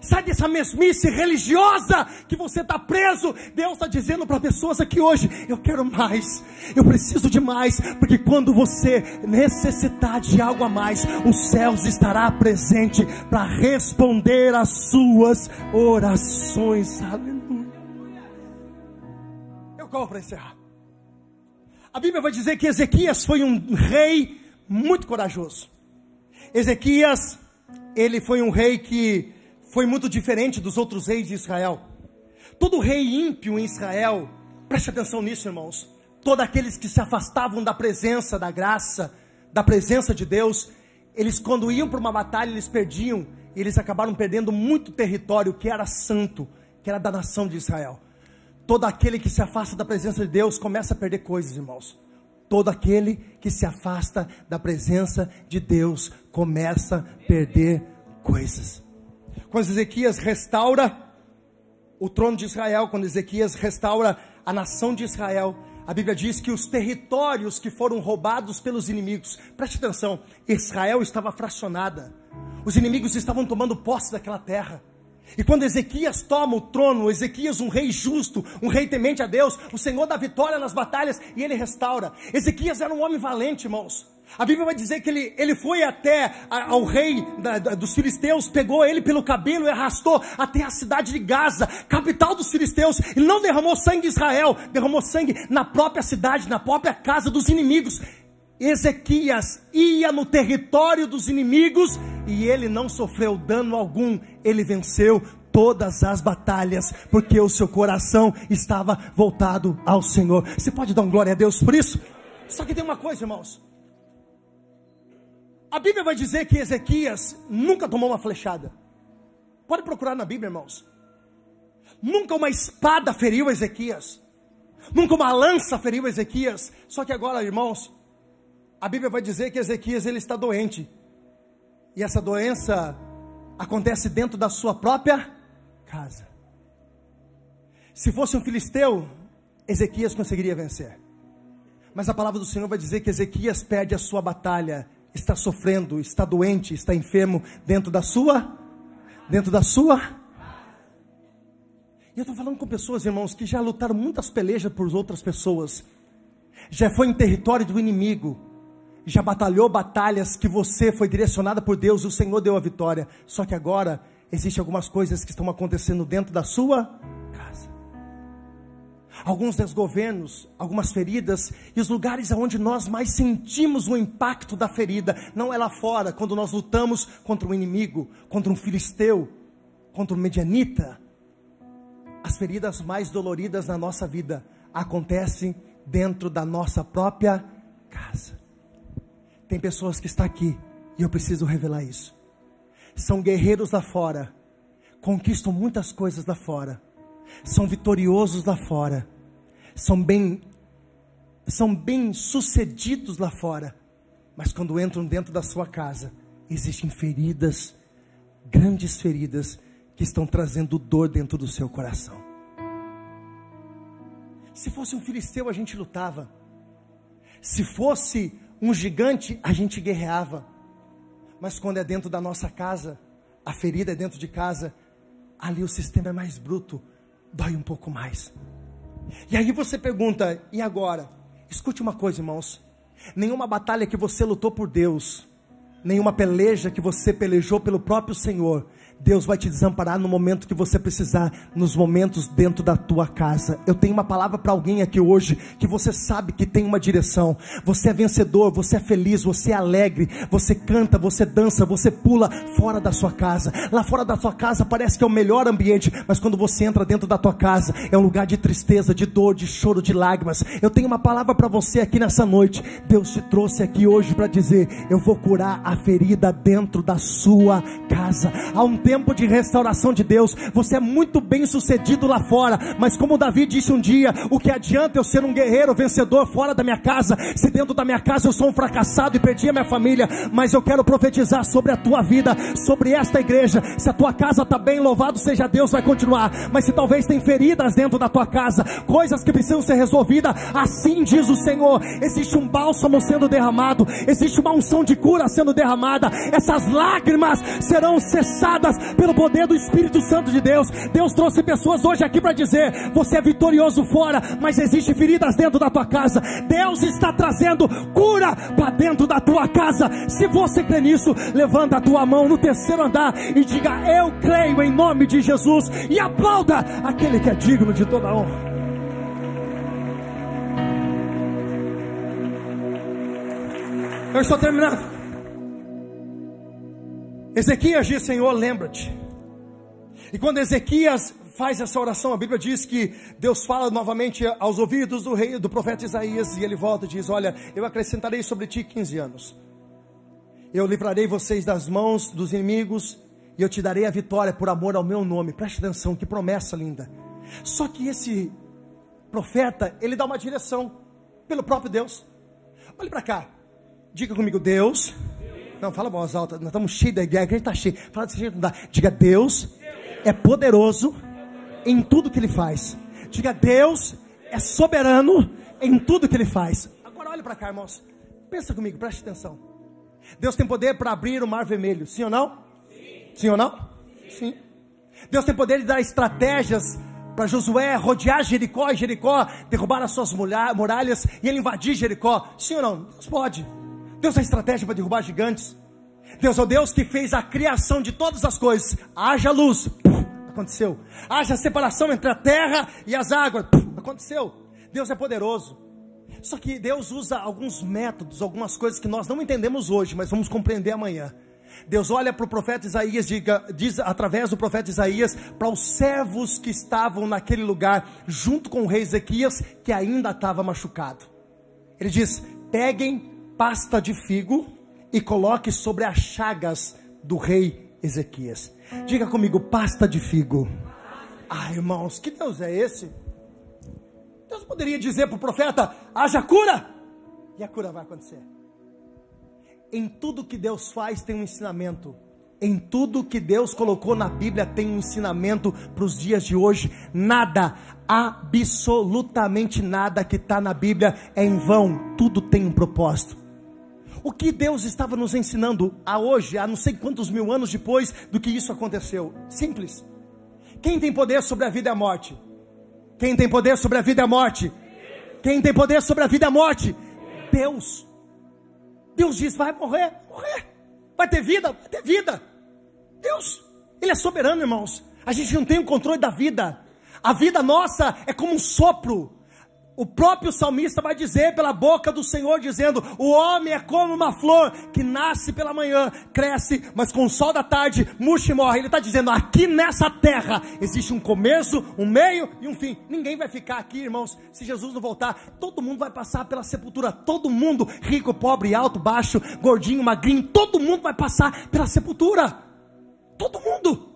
Sai dessa mesmice religiosa que você está preso. Deus está dizendo para pessoas aqui hoje: Eu quero mais, eu preciso de mais, porque quando você necessitar de algo a mais, os céus estará presente para responder às suas orações. Aleluia. Eu corro para encerrar. A Bíblia vai dizer que Ezequias foi um rei muito corajoso. Ezequias, ele foi um rei que foi muito diferente dos outros reis de Israel. Todo rei ímpio em Israel, preste atenção nisso, irmãos. Todos aqueles que se afastavam da presença, da graça, da presença de Deus, eles quando iam para uma batalha, eles perdiam, e eles acabaram perdendo muito território que era santo, que era da nação de Israel. Todo aquele que se afasta da presença de Deus começa a perder coisas, irmãos. Todo aquele que se afasta da presença de Deus começa a perder coisas. Quando Ezequias restaura o trono de Israel, quando Ezequias restaura a nação de Israel, a Bíblia diz que os territórios que foram roubados pelos inimigos, preste atenção, Israel estava fracionada, os inimigos estavam tomando posse daquela terra. E quando Ezequias toma o trono, Ezequias, um rei justo, um rei temente a Deus, o Senhor dá vitória nas batalhas e ele restaura. Ezequias era um homem valente, irmãos. A Bíblia vai dizer que ele, ele foi até ao rei da, da, dos filisteus, pegou ele pelo cabelo e arrastou até a cidade de Gaza, capital dos filisteus. Ele não derramou sangue em Israel, derramou sangue na própria cidade, na própria casa dos inimigos. Ezequias ia no território dos inimigos e ele não sofreu dano algum, ele venceu todas as batalhas, porque o seu coração estava voltado ao Senhor. Você pode dar um glória a Deus por isso? Só que tem uma coisa, irmãos. A Bíblia vai dizer que Ezequias nunca tomou uma flechada. Pode procurar na Bíblia, irmãos. Nunca uma espada feriu Ezequias. Nunca uma lança feriu Ezequias. Só que agora, irmãos, a Bíblia vai dizer que Ezequias ele está doente. E essa doença acontece dentro da sua própria casa. Se fosse um filisteu, Ezequias conseguiria vencer. Mas a palavra do Senhor vai dizer que Ezequias perde a sua batalha, está sofrendo, está doente, está enfermo dentro da sua dentro da sua E eu estou falando com pessoas, irmãos, que já lutaram muitas pelejas por outras pessoas. Já foi em território do inimigo, já batalhou batalhas que você foi direcionada por Deus e o Senhor deu a vitória. Só que agora existem algumas coisas que estão acontecendo dentro da sua casa. Alguns desgovernos, algumas feridas e os lugares onde nós mais sentimos o impacto da ferida, não é lá fora, quando nós lutamos contra um inimigo, contra um filisteu, contra um medianita. As feridas mais doloridas na nossa vida acontecem dentro da nossa própria casa. Tem pessoas que estão aqui e eu preciso revelar isso. São guerreiros lá fora, conquistam muitas coisas lá fora, são vitoriosos lá fora, são bem são bem sucedidos lá fora, mas quando entram dentro da sua casa, existem feridas, grandes feridas que estão trazendo dor dentro do seu coração. Se fosse um filisteu, a gente lutava. Se fosse um gigante, a gente guerreava. Mas quando é dentro da nossa casa, a ferida é dentro de casa, ali o sistema é mais bruto, dói um pouco mais. E aí você pergunta, e agora? Escute uma coisa, irmãos. Nenhuma batalha que você lutou por Deus, nenhuma peleja que você pelejou pelo próprio Senhor, Deus vai te desamparar no momento que você precisar, nos momentos dentro da tua casa. Eu tenho uma palavra para alguém aqui hoje que você sabe que tem uma direção. Você é vencedor, você é feliz, você é alegre, você canta, você dança, você pula fora da sua casa. Lá fora da sua casa parece que é o melhor ambiente, mas quando você entra dentro da tua casa, é um lugar de tristeza, de dor, de choro, de lágrimas. Eu tenho uma palavra para você aqui nessa noite. Deus te trouxe aqui hoje para dizer: eu vou curar a ferida dentro da sua casa. Há um tempo de restauração de Deus. Você é muito bem sucedido lá fora, mas como Davi disse um dia: o que adianta eu ser um guerreiro vencedor fora da minha casa, se dentro da minha casa eu sou um fracassado e perdi a minha família? Mas eu quero profetizar sobre a tua vida, sobre esta igreja. Se a tua casa está bem, louvado seja Deus, vai continuar. Mas se talvez tem feridas dentro da tua casa, coisas que precisam ser resolvidas, assim diz o Senhor: existe um bálsamo sendo derramado, existe uma unção de cura sendo derramada, essas lágrimas serão cessadas pelo poder do Espírito Santo de Deus. Deus trouxe pessoas hoje aqui para dizer: você é vitorioso fora, mas existe feridas dentro da tua casa. Deus está trazendo cura para dentro da tua casa. Se você crê nisso, levanta a tua mão no terceiro andar e diga: Eu creio em nome de Jesus e aplauda aquele que é digno de toda honra. Eu estou terminando. Ezequias diz: Senhor, lembra-te. E quando Ezequias faz essa oração, a Bíblia diz que Deus fala novamente aos ouvidos do rei, do profeta Isaías, e ele volta e diz: Olha, eu acrescentarei sobre ti 15 anos. Eu livrarei vocês das mãos dos inimigos, e eu te darei a vitória por amor ao meu nome. Preste atenção, que promessa linda. Só que esse profeta, ele dá uma direção pelo próprio Deus. Olhe para cá. Diga comigo, Deus não, fala voz alta. Nós estamos cheios da igreja, a igreja está cheia. Fala desse jeito, não dá. Diga, Deus é poderoso em tudo que Ele faz. Diga, Deus é soberano em tudo que Ele faz. Agora olhe para cá, irmãos. Pensa comigo, preste atenção. Deus tem poder para abrir o mar vermelho, sim ou não? Sim, sim ou não? Sim. Deus tem poder de dar estratégias para Josué rodear Jericó e Jericó derrubar as suas muralhas e ele invadir Jericó. Sim ou não? Deus pode. Deus tem estratégia para derrubar gigantes. Deus é o Deus que fez a criação de todas as coisas. Haja luz, Puf, aconteceu. Haja separação entre a terra e as águas, Puf, aconteceu. Deus é poderoso. Só que Deus usa alguns métodos, algumas coisas que nós não entendemos hoje, mas vamos compreender amanhã. Deus olha para o profeta Isaías, diga, diz através do profeta Isaías, para os servos que estavam naquele lugar, junto com o rei Ezequias, que ainda estava machucado. Ele diz: peguem pasta de figo e coloque sobre as chagas do rei Ezequias. Diga comigo, pasta de figo. Ah, irmãos, que Deus é esse? Deus poderia dizer para o profeta: haja cura, e a cura vai acontecer. Em tudo que Deus faz tem um ensinamento. Em tudo que Deus colocou na Bíblia tem um ensinamento para os dias de hoje. Nada, absolutamente nada que está na Bíblia é em vão. Tudo tem um propósito. O que Deus estava nos ensinando a hoje, a não sei quantos mil anos depois do que isso aconteceu? Simples. Quem tem poder sobre a vida e a morte? Quem tem poder sobre a vida e a morte? Quem tem poder sobre a vida e a morte? Deus. Deus diz: vai morrer, morrer. Vai ter vida, vai ter vida. Deus, Ele é soberano, irmãos. A gente não tem o controle da vida. A vida nossa é como um sopro. O próprio salmista vai dizer pela boca do Senhor, dizendo: O homem é como uma flor que nasce pela manhã, cresce, mas com o sol da tarde murcha e morre. Ele está dizendo: aqui nessa terra existe um começo, um meio e um fim. Ninguém vai ficar aqui, irmãos, se Jesus não voltar. Todo mundo vai passar pela sepultura. Todo mundo, rico, pobre, alto, baixo, gordinho, magrinho, todo mundo vai passar pela sepultura. Todo mundo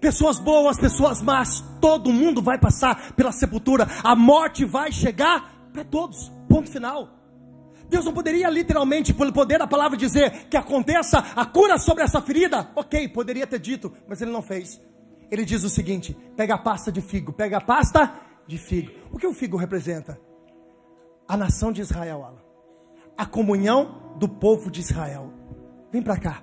pessoas boas, pessoas más, todo mundo vai passar pela sepultura, a morte vai chegar para todos, ponto final. Deus não poderia literalmente, pelo poder da palavra, dizer que aconteça a cura sobre essa ferida? Ok, poderia ter dito, mas ele não fez. Ele diz o seguinte: pega a pasta de figo, pega a pasta de figo. O que o figo representa? A nação de Israel, a comunhão do povo de Israel. Vem para cá.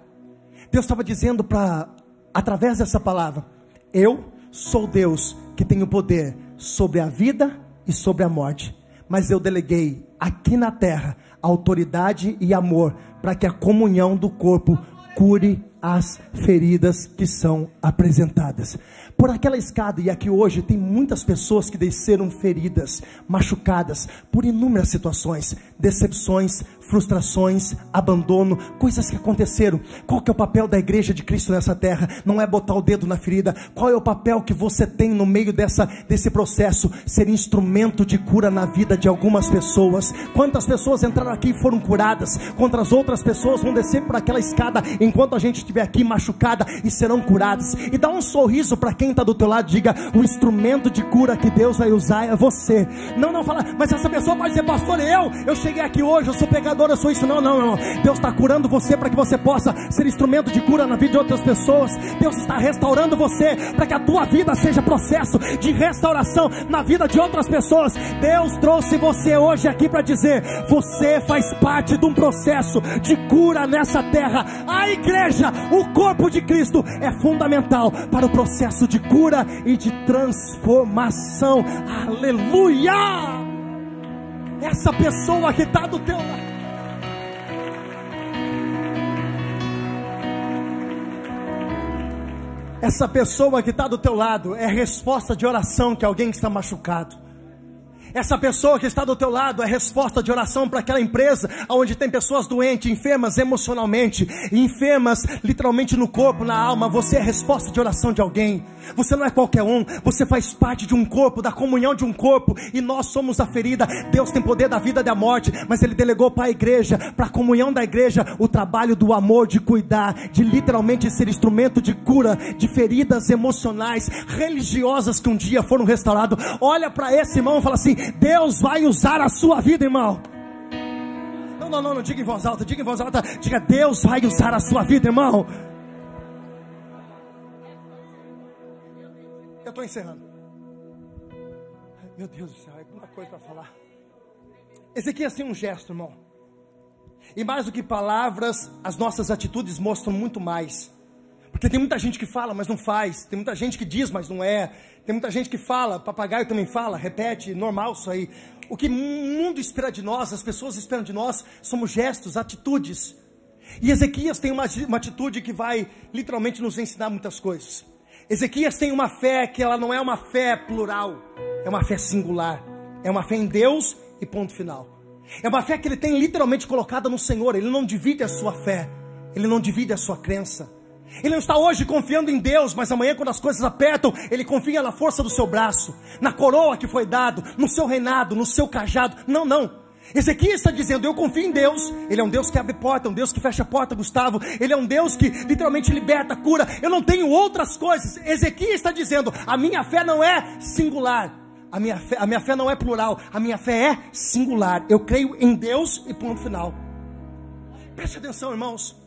Deus estava dizendo para através dessa palavra, eu sou Deus que tenho poder sobre a vida e sobre a morte, mas eu deleguei aqui na terra autoridade e amor para que a comunhão do corpo cure as feridas que são apresentadas. Por aquela escada, e aqui hoje tem muitas pessoas que desceram feridas, machucadas por inúmeras situações, decepções, frustrações, abandono, coisas que aconteceram. Qual que é o papel da igreja de Cristo nessa terra? Não é botar o dedo na ferida. Qual é o papel que você tem no meio dessa, desse processo? Ser instrumento de cura na vida de algumas pessoas. Quantas pessoas entraram aqui e foram curadas? Quantas outras pessoas vão descer por aquela escada enquanto a gente estiver aqui machucada e serão curadas? E dá um sorriso para quem está do teu lado, diga: o instrumento de cura que Deus vai usar é você. Não, não fala, mas essa pessoa pode dizer, pastor, eu, eu cheguei aqui hoje, eu sou pegador eu sou isso. Não, não, não. Deus está curando você para que você possa ser instrumento de cura na vida de outras pessoas. Deus está restaurando você para que a tua vida seja processo de restauração na vida de outras pessoas. Deus trouxe você hoje aqui para dizer: você faz parte de um processo de cura nessa terra. A igreja, o corpo de Cristo, é fundamental para o processo de cura e de transformação. Aleluia! Essa pessoa que está do teu lado. Essa pessoa que está do teu lado é resposta de oração que alguém está machucado. Essa pessoa que está do teu lado é resposta de oração para aquela empresa onde tem pessoas doentes, enfermas emocionalmente, enfermas literalmente no corpo, na alma. Você é resposta de oração de alguém. Você não é qualquer um, você faz parte de um corpo, da comunhão de um corpo, e nós somos a ferida. Deus tem poder da vida e da morte, mas Ele delegou para a igreja, para a comunhão da igreja, o trabalho do amor, de cuidar, de literalmente ser instrumento de cura de feridas emocionais, religiosas que um dia foram restauradas. Olha para esse irmão e fala assim: Deus vai usar a sua vida, irmão. Não, não, não, não diga em voz alta, diga em voz alta, diga Deus vai usar a sua vida, irmão. Eu estou encerrando. Meu Deus do céu, é muita coisa para falar. Ezequias tem um gesto, irmão. E mais do que palavras, as nossas atitudes mostram muito mais. Porque tem muita gente que fala, mas não faz. Tem muita gente que diz, mas não é. Tem muita gente que fala, papagaio também fala, repete, normal isso aí. O que o mundo espera de nós, as pessoas esperam de nós, somos gestos, atitudes. E Ezequias tem uma, uma atitude que vai literalmente nos ensinar muitas coisas. Ezequias tem uma fé que ela não é uma fé plural, é uma fé singular. É uma fé em Deus e ponto final. É uma fé que ele tem literalmente colocada no Senhor. Ele não divide a sua fé, ele não divide a sua crença. Ele não está hoje confiando em Deus, mas amanhã, quando as coisas apertam, ele confia na força do seu braço, na coroa que foi dado, no seu reinado, no seu cajado. Não, não. Ezequiel está dizendo: Eu confio em Deus. Ele é um Deus que abre porta, um Deus que fecha porta, Gustavo. Ele é um Deus que literalmente liberta, cura. Eu não tenho outras coisas. Ezequiel está dizendo: A minha fé não é singular. A minha, fé, a minha fé não é plural. A minha fé é singular. Eu creio em Deus e ponto final. Preste atenção, irmãos.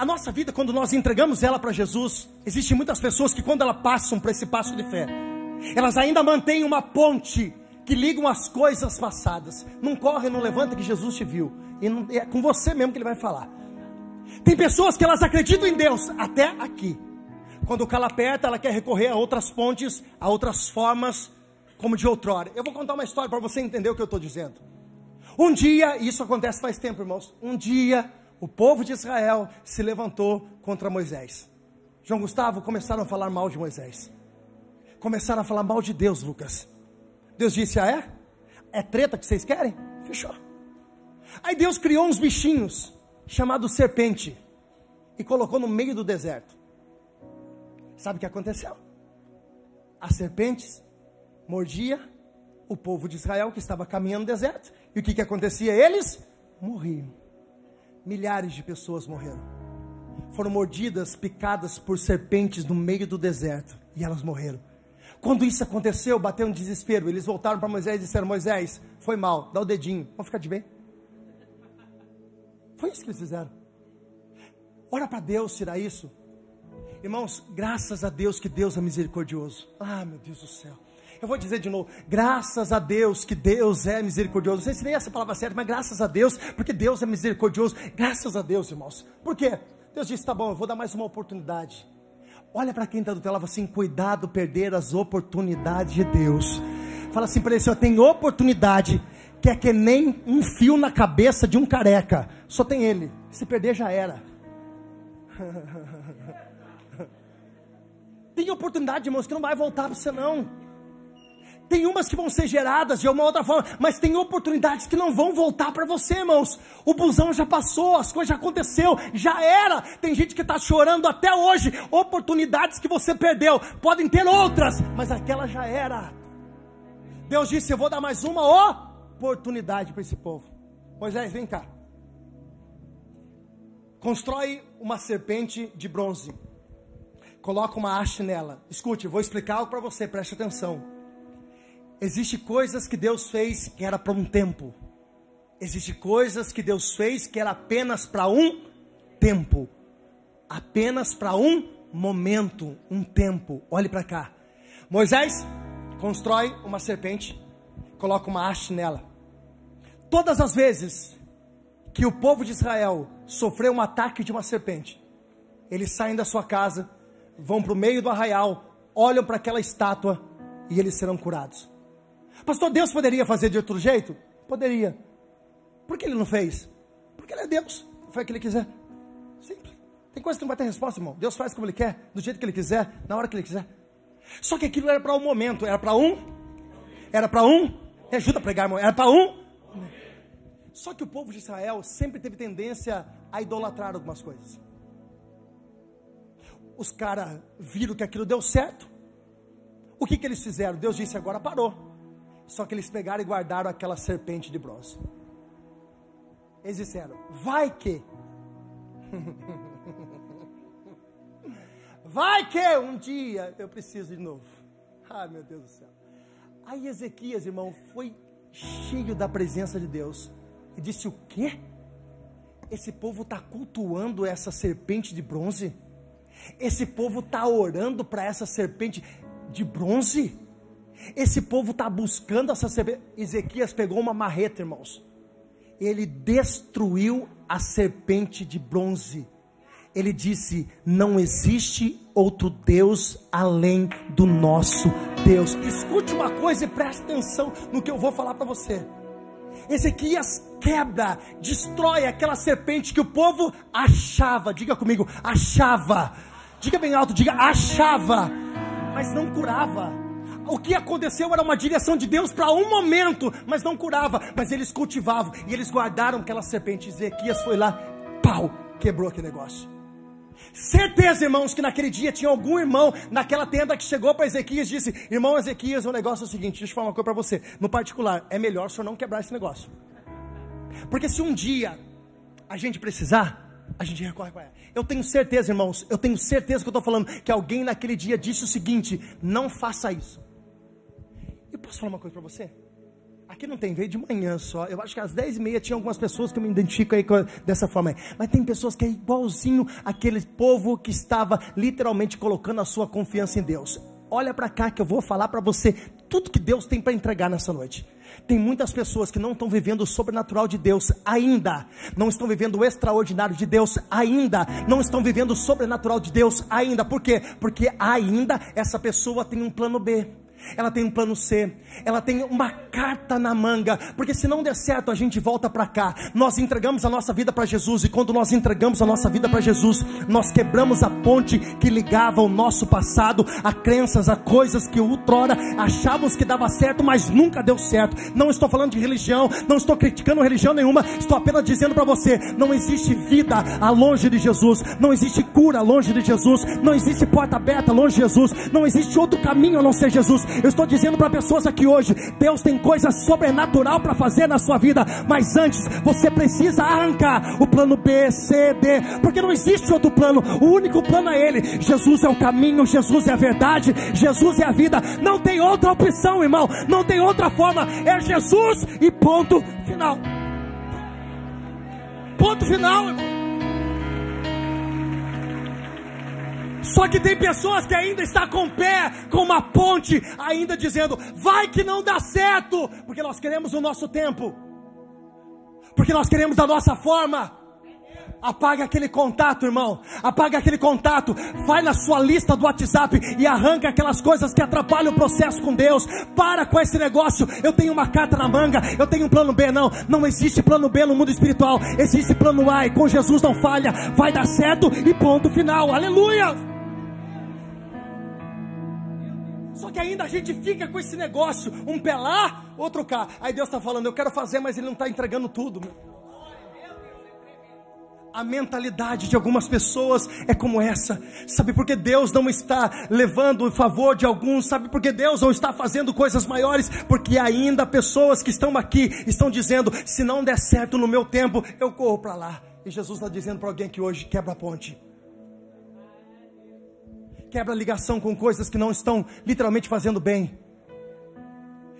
A nossa vida, quando nós entregamos ela para Jesus, existem muitas pessoas que, quando elas passam por esse passo de fé, elas ainda mantêm uma ponte que ligam as coisas passadas. Não corre, não levanta que Jesus te viu. E não, é com você mesmo que ele vai falar. Tem pessoas que elas acreditam em Deus até aqui. Quando o calo aperta, ela quer recorrer a outras pontes, a outras formas, como de outrora. Eu vou contar uma história para você entender o que eu estou dizendo. Um dia, e isso acontece faz tempo, irmãos. Um dia, o povo de Israel se levantou contra Moisés. João Gustavo começaram a falar mal de Moisés. Começaram a falar mal de Deus, Lucas. Deus disse: Ah, é? É treta que vocês querem? Fechou. Aí Deus criou uns bichinhos, chamados serpente, e colocou no meio do deserto. Sabe o que aconteceu? As serpentes mordia o povo de Israel que estava caminhando no deserto. E o que, que acontecia? Eles morriam milhares de pessoas morreram. Foram mordidas, picadas por serpentes no meio do deserto e elas morreram. Quando isso aconteceu, bateu um desespero. Eles voltaram para Moisés e disseram: Moisés, foi mal, dá o dedinho, vamos ficar de bem. Foi isso que eles fizeram. Ora para Deus tirar isso. Irmãos, graças a Deus que Deus é misericordioso. Ah, meu Deus do céu. Eu vou dizer de novo, graças a Deus que Deus é misericordioso. Não sei se nem essa palavra certa, mas graças a Deus, porque Deus é misericordioso. Graças a Deus, irmãos. Por quê? Deus disse: tá bom, eu vou dar mais uma oportunidade. Olha para quem está do teu lado assim, cuidado perder as oportunidades de Deus. Fala assim para ele, Senhor, tem oportunidade que é que nem um fio na cabeça de um careca. Só tem ele. Se perder já era. <laughs> Tem oportunidade, irmãos, que não vai voltar para você não. Tem umas que vão ser geradas de uma outra forma, mas tem oportunidades que não vão voltar para você, irmãos. O busão já passou, as coisas já aconteceu, já era. Tem gente que está chorando até hoje. Oportunidades que você perdeu, podem ter outras, mas aquela já era. Deus disse: Eu vou dar mais uma oportunidade para esse povo. Moisés, vem cá. Constrói uma serpente de bronze. Coloca uma haste nela. Escute, vou explicar algo para você, preste atenção. Existem coisas que Deus fez que era para um tempo. Existem coisas que Deus fez que era apenas para um tempo. Apenas para um momento, um tempo. Olhe para cá. Moisés constrói uma serpente, coloca uma haste nela. Todas as vezes que o povo de Israel sofreu um ataque de uma serpente, eles saem da sua casa, vão para o meio do arraial, olham para aquela estátua e eles serão curados. Pastor, Deus poderia fazer de outro jeito? Poderia. Por que ele não fez? Porque ele é Deus. Faz o que ele quiser. Simples. Tem coisa que não vai ter resposta, irmão. Deus faz como ele quer, do jeito que ele quiser, na hora que ele quiser. Só que aquilo era para um momento, era para um. Era para um. Me ajuda a pregar, irmão. Era para um. Só que o povo de Israel sempre teve tendência a idolatrar algumas coisas. Os caras viram que aquilo deu certo. O que, que eles fizeram? Deus disse: agora parou. Só que eles pegaram e guardaram aquela serpente de bronze. Eles disseram: Vai que. <laughs> Vai que um dia eu preciso de novo. Ai meu Deus do céu. Aí Ezequias, irmão, foi cheio da presença de Deus. E disse: O quê? Esse povo está cultuando essa serpente de bronze? Esse povo está orando para essa serpente de bronze? Esse povo está buscando essa. Ezequias pegou uma marreta, irmãos. Ele destruiu a serpente de bronze. Ele disse: Não existe outro Deus além do nosso Deus. Escute uma coisa e preste atenção no que eu vou falar para você. Ezequias quebra, destrói aquela serpente que o povo achava, diga comigo, achava, diga bem alto, diga achava, mas não curava o que aconteceu era uma direção de Deus para um momento, mas não curava. Mas eles cultivavam e eles guardaram aquela serpente. Ezequias foi lá, pau, quebrou aquele negócio. Certeza, irmãos, que naquele dia tinha algum irmão naquela tenda que chegou para Ezequias e disse: Irmão Ezequias, o negócio é o seguinte, deixa eu falar uma coisa para você. No particular, é melhor o senhor não quebrar esse negócio. Porque se um dia a gente precisar, a gente recorre para ela. Eu tenho certeza, irmãos, eu tenho certeza que eu estou falando que alguém naquele dia disse o seguinte: não faça isso. Eu posso falar uma coisa para você? Aqui não tem, veio de manhã só. Eu acho que às 10 e meia tinha algumas pessoas que me identifico aí dessa forma. Aí. Mas tem pessoas que é igualzinho aquele povo que estava literalmente colocando a sua confiança em Deus. Olha para cá que eu vou falar para você tudo que Deus tem para entregar nessa noite. Tem muitas pessoas que não estão vivendo o sobrenatural de Deus ainda, não estão vivendo o extraordinário de Deus ainda, não estão vivendo o sobrenatural de Deus ainda. Por quê? Porque ainda essa pessoa tem um plano B ela tem um plano C, ela tem uma carta na manga, porque se não der certo, a gente volta para cá. Nós entregamos a nossa vida para Jesus, e quando nós entregamos a nossa vida para Jesus, nós quebramos a ponte que ligava o nosso passado a crenças, a coisas que outrora achávamos que dava certo, mas nunca deu certo. Não estou falando de religião, não estou criticando religião nenhuma, estou apenas dizendo para você: não existe vida a longe de Jesus, não existe cura longe de Jesus, não existe porta aberta longe de Jesus, não existe outro caminho a não ser Jesus. Eu estou dizendo para pessoas aqui hoje: Deus tem coisa sobrenatural para fazer na sua vida, mas antes você precisa arrancar o plano B, C, D, porque não existe outro plano, o único plano é Ele. Jesus é o caminho, Jesus é a verdade, Jesus é a vida, não tem outra opção, irmão, não tem outra forma, é Jesus e ponto final. Ponto final, irmão. Só que tem pessoas que ainda estão com o pé, com uma ponte, ainda dizendo: vai que não dá certo, porque nós queremos o nosso tempo, porque nós queremos a nossa forma. Apaga aquele contato, irmão. Apaga aquele contato. Vai na sua lista do WhatsApp e arranca aquelas coisas que atrapalham o processo com Deus. Para com esse negócio. Eu tenho uma carta na manga. Eu tenho um plano B. Não, não existe plano B no mundo espiritual. Existe plano A. E com Jesus não falha. Vai dar certo e ponto final. Aleluia. Só que ainda a gente fica com esse negócio. Um pé lá, outro cá. Aí Deus está falando, eu quero fazer, mas Ele não está entregando tudo. A mentalidade de algumas pessoas é como essa. Sabe por que Deus não está levando o favor de alguns? Sabe por que Deus não está fazendo coisas maiores? Porque ainda pessoas que estão aqui estão dizendo: se não der certo no meu tempo, eu corro para lá. E Jesus está dizendo para alguém que hoje quebra a ponte. Quebra ligação com coisas que não estão literalmente fazendo bem.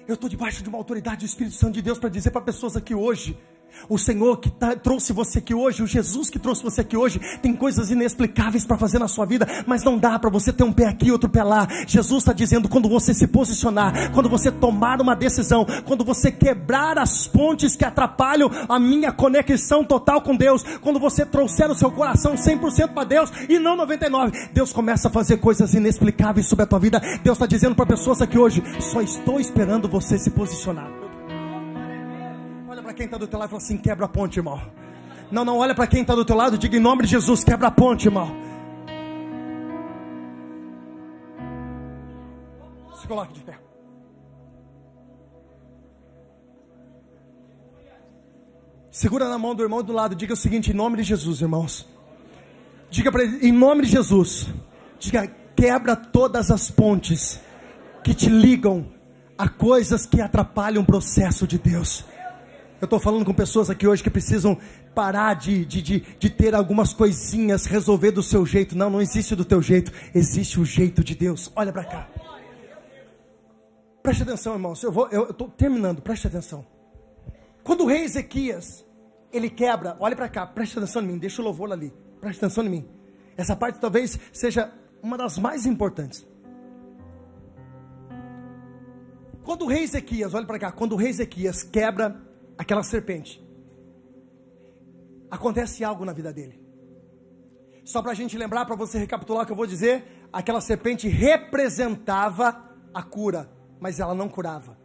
Eu estou debaixo de uma autoridade do Espírito Santo de Deus para dizer para pessoas aqui hoje o Senhor que tá, trouxe você aqui hoje, o Jesus que trouxe você aqui hoje, tem coisas inexplicáveis para fazer na sua vida, mas não dá para você ter um pé aqui e outro pé lá. Jesus está dizendo: quando você se posicionar, quando você tomar uma decisão, quando você quebrar as pontes que atrapalham a minha conexão total com Deus, quando você trouxer o seu coração 100% para Deus e não 99%, Deus começa a fazer coisas inexplicáveis sobre a tua vida. Deus está dizendo para pessoas aqui hoje: só estou esperando você se posicionar para quem está do teu lado e fala assim: quebra a ponte, irmão. Não, não, olha para quem está do teu lado e diga em nome de Jesus: quebra a ponte, irmão. Se coloque de pé. Segura na mão do irmão do lado, diga o seguinte: em nome de Jesus, irmãos. Diga para ele, em nome de Jesus. Diga, quebra todas as pontes que te ligam a coisas que atrapalham o processo de Deus. Eu estou falando com pessoas aqui hoje que precisam parar de, de, de, de, ter algumas coisinhas, resolver do seu jeito. Não, não existe do teu jeito, existe o jeito de Deus. Olha para cá. Preste atenção, irmãos. Eu estou terminando, preste atenção. Quando o rei Ezequias, ele quebra, olha para cá, preste atenção em mim, deixa o louvor ali, preste atenção em mim. Essa parte talvez seja uma das mais importantes. Quando o rei Ezequias, olha para cá, quando o rei Ezequias quebra aquela serpente, acontece algo na vida dele. Só para a gente lembrar, para você recapitular o que eu vou dizer, aquela serpente representava a cura, mas ela não curava.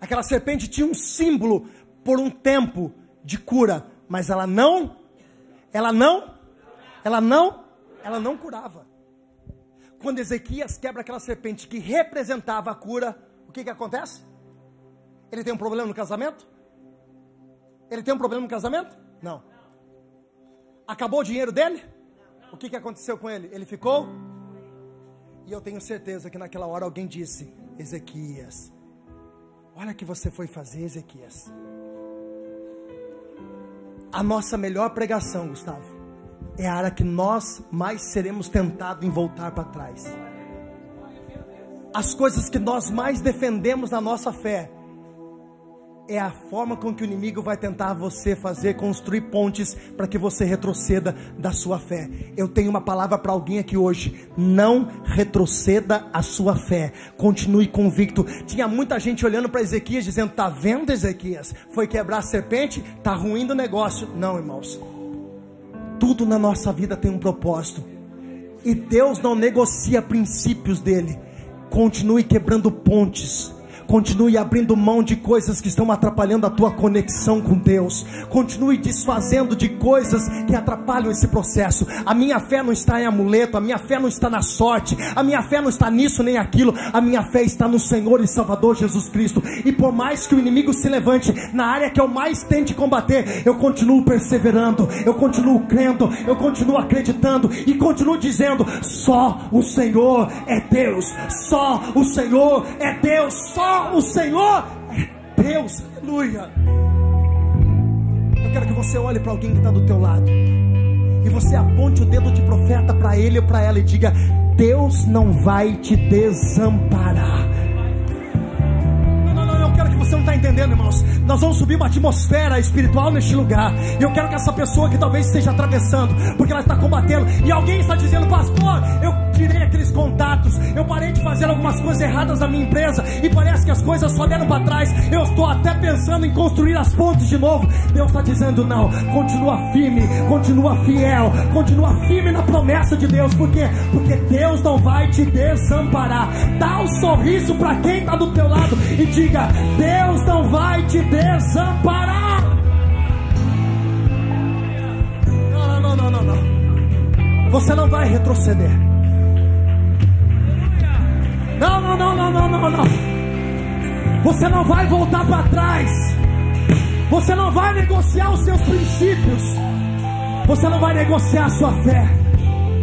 Aquela serpente tinha um símbolo por um tempo de cura, mas ela não, ela não, ela não, ela não curava. Quando Ezequias quebra aquela serpente que representava a cura, o que que acontece? Ele tem um problema no casamento? Ele tem um problema no casamento? Não. Acabou o dinheiro dele? O que, que aconteceu com ele? Ele ficou? E eu tenho certeza que naquela hora alguém disse: Ezequias, olha o que você foi fazer, Ezequias. A nossa melhor pregação, Gustavo, é a área que nós mais seremos tentados em voltar para trás. As coisas que nós mais defendemos na nossa fé é a forma com que o inimigo vai tentar você fazer, construir pontes para que você retroceda da sua fé. Eu tenho uma palavra para alguém aqui hoje: não retroceda a sua fé, continue convicto. Tinha muita gente olhando para Ezequias dizendo: Tá vendo, Ezequias? Foi quebrar a serpente, tá ruim do negócio. Não, irmãos, tudo na nossa vida tem um propósito, e Deus não negocia princípios dele. Continue quebrando pontes Continue abrindo mão de coisas que estão atrapalhando a tua conexão com Deus. Continue desfazendo de coisas que atrapalham esse processo. A minha fé não está em amuleto, a minha fé não está na sorte, a minha fé não está nisso nem aquilo. A minha fé está no Senhor e Salvador Jesus Cristo. E por mais que o inimigo se levante na área que eu mais tente combater, eu continuo perseverando, eu continuo crendo, eu continuo acreditando e continuo dizendo: só o Senhor é Deus, só o Senhor é Deus, só o Senhor é Deus. Aleluia. Eu quero que você olhe para alguém que está do teu lado. E você aponte o dedo de profeta para ele ou para ela e diga: Deus não vai te desamparar. Não, não, não, eu quero que você não está entendendo, irmãos. Nós vamos subir uma atmosfera espiritual neste lugar. E eu quero que essa pessoa que talvez esteja atravessando, porque ela está combatendo, e alguém está dizendo, pastor, eu tirei aqueles contatos, eu parei de fazer algumas coisas erradas na minha empresa e parece que as coisas só deram para trás. Eu estou até pensando em construir as pontes de novo. Deus está dizendo: não, continua firme, continua fiel, continua firme na promessa de Deus. Por quê? Porque Deus não vai te desamparar. Dá um sorriso para quem está do teu lado e diga: Deus não vai te desamparar. Não, não, não, não, não. Você não vai retroceder. Não, não, não, não, não, não, não. Você não vai voltar para trás. Você não vai negociar os seus princípios. Você não vai negociar a sua fé.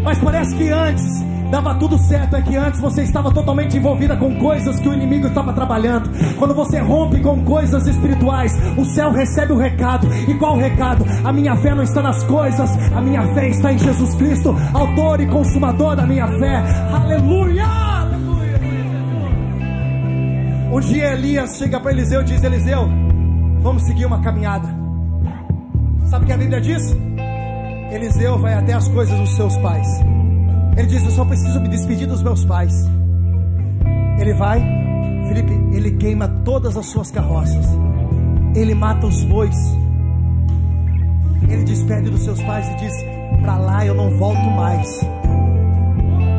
Mas parece que antes dava tudo certo, é que antes você estava totalmente envolvida com coisas que o inimigo estava trabalhando. Quando você rompe com coisas espirituais, o céu recebe o recado. E qual o recado? A minha fé não está nas coisas, a minha fé está em Jesus Cristo, autor e consumador da minha fé. Aleluia! Um dia Elias chega para Eliseu e diz: Eliseu, vamos seguir uma caminhada. Sabe o que a Bíblia diz? Eliseu vai até as coisas dos seus pais. Ele diz: Eu só preciso me despedir dos meus pais. Ele vai, Felipe, ele queima todas as suas carroças, ele mata os bois, ele despede dos seus pais e diz: Para lá eu não volto mais.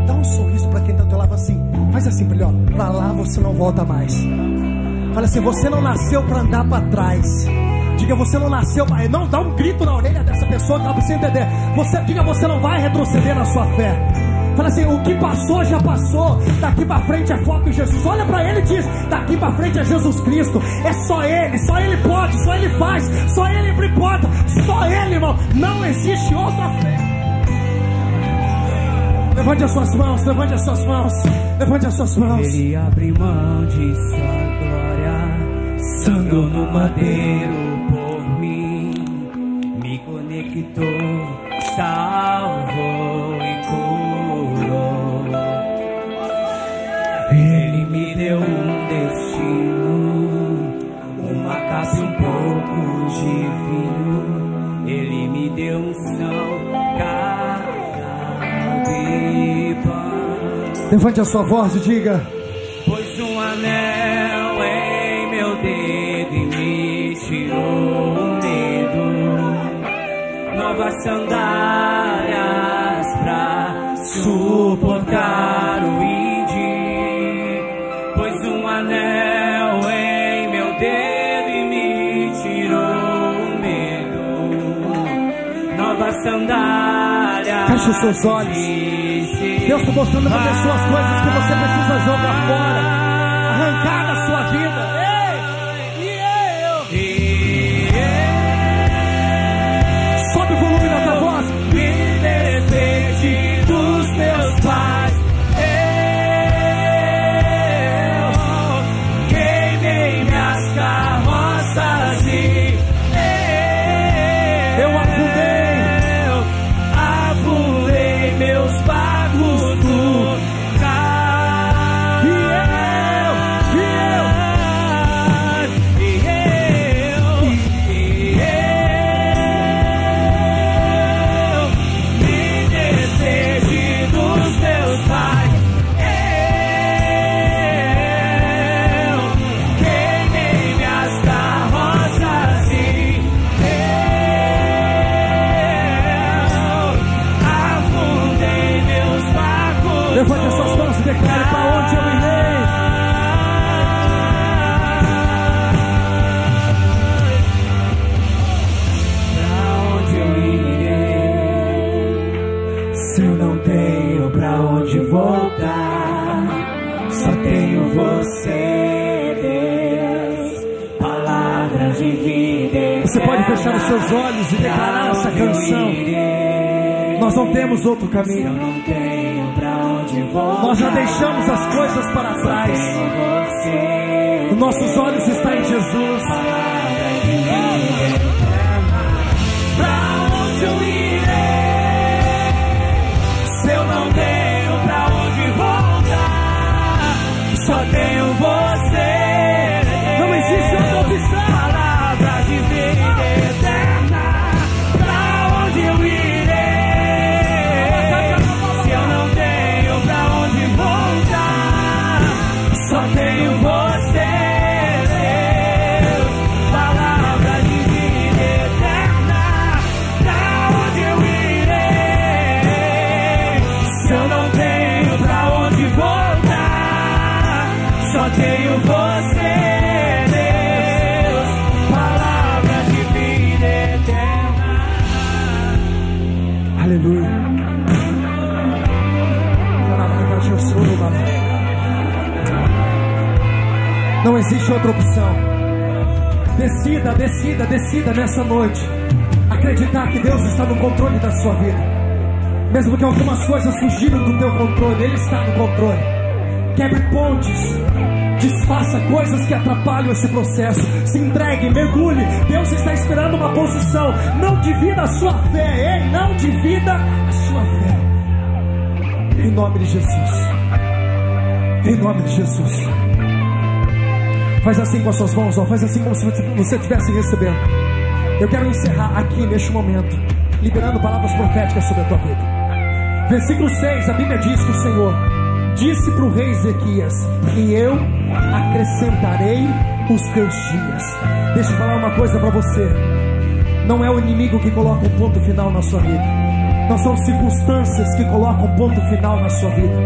Dá um sorriso para quem do teu lado assim, faz assim para ele: ó, Para lá você não volta mais. Fala assim: Você não nasceu para andar para trás. Diga, você não nasceu para. Não, dá um grito na orelha dessa pessoa que ela precisa entender. Você, diga, você não vai retroceder na sua fé. Fala assim: o que passou já passou. Daqui para frente é foco em Jesus. Olha para ele e diz: daqui para frente é Jesus Cristo. É só Ele, só Ele pode, só Ele faz, só Ele abre porta, só Ele, irmão. Não existe outra fé. Levante as suas mãos, levante as suas mãos, levante as suas mãos. Ele abre mão de sua glória, sangue no madeiro Levante a sua voz e diga: Pois um anel em meu dedo e me tirou novas sandálias pra suportar o ide, pois um anel em meu dedo e me tirou o medo. Novas sandálias. Feche os seus olhos. Deus está mostrando para você as coisas que você precisa jogar fora, arrancar fechar os seus olhos e declarar essa canção. Nós não temos outro caminho. Nós já deixamos as coisas para trás. Nossos olhos estão em Jesus. Pra onde eu irei? Se eu não tenho Decida, decida, decida nessa noite. Acreditar que Deus está no controle da sua vida. Mesmo que algumas coisas fugiram do teu controle, Ele está no controle. Quebre pontes, desfaça coisas que atrapalham esse processo. Se entregue, mergulhe. Deus está esperando uma posição. Não divida a sua fé, ei, não divida a sua fé. Em nome de Jesus. Em nome de Jesus. Faz assim com as suas mãos, ó. faz assim como se você estivesse recebendo. Eu quero encerrar aqui neste momento, liberando palavras proféticas sobre a tua vida. Versículo 6, a Bíblia diz que o Senhor disse para o rei Ezequias: E eu acrescentarei os teus dias. Deixa eu falar uma coisa para você: não é o inimigo que coloca um ponto final na sua vida. Não são circunstâncias que colocam ponto final na sua vida.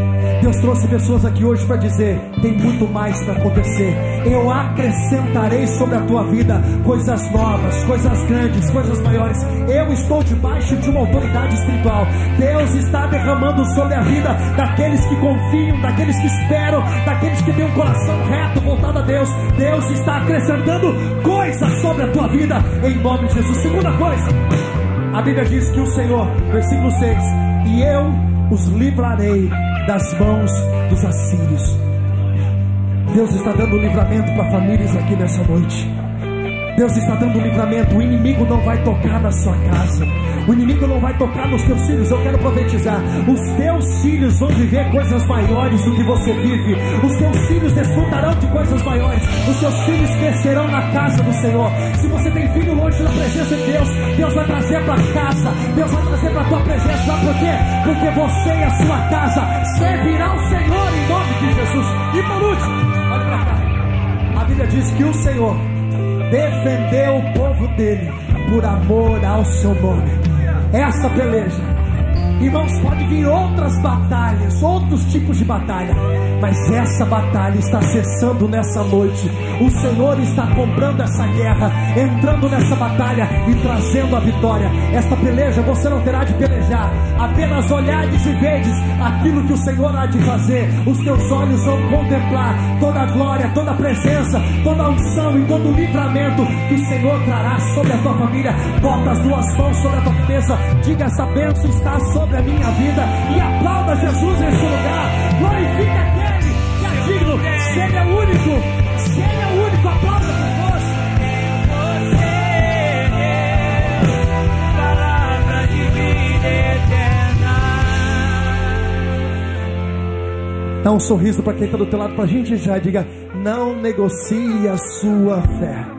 Deus trouxe pessoas aqui hoje para dizer: tem muito mais para acontecer. Eu acrescentarei sobre a tua vida coisas novas, coisas grandes, coisas maiores. Eu estou debaixo de uma autoridade espiritual. Deus está derramando sobre a vida daqueles que confiam, daqueles que esperam, daqueles que têm um coração reto voltado a Deus. Deus está acrescentando coisas sobre a tua vida em nome de Jesus. Segunda coisa. A Bíblia diz que o Senhor, versículo 6: E eu os livrarei das mãos dos assírios. Deus está dando livramento para famílias aqui nessa noite. Deus está dando livramento. O inimigo não vai tocar na sua casa. O inimigo não vai tocar nos teus filhos. Eu quero profetizar. Os teus filhos vão viver coisas maiores do que você vive. Os teus filhos desfrutarão de coisas maiores. Os teus filhos crescerão na casa do Senhor. Se você tem filho longe da presença de Deus, Deus vai trazer para casa. Deus vai trazer para tua presença. Sabe por quê? Porque você e a sua casa servirão ao Senhor em nome de Jesus. E por último, olha para cá. A Bíblia diz que o Senhor defendeu o povo dele por amor ao seu nome. Essa peleja Irmãos, pode vir outras batalhas, outros tipos de batalha, mas essa batalha está cessando nessa noite. O Senhor está comprando essa guerra, entrando nessa batalha e trazendo a vitória. Esta peleja você não terá de pelejar, apenas olhares e vedes aquilo que o Senhor há de fazer. Os teus olhos vão contemplar toda a glória, toda a presença, toda a unção e todo o livramento que o Senhor trará sobre a tua família. Bota as duas mãos sobre a tua cabeça, diga essa bênção está sobre a minha vida e aplauda Jesus nesse lugar. Glorifica aquele que é digno. Se Ele o único, Dá um sorriso para quem está do teu lado para a gente já diga: não negocie a sua fé.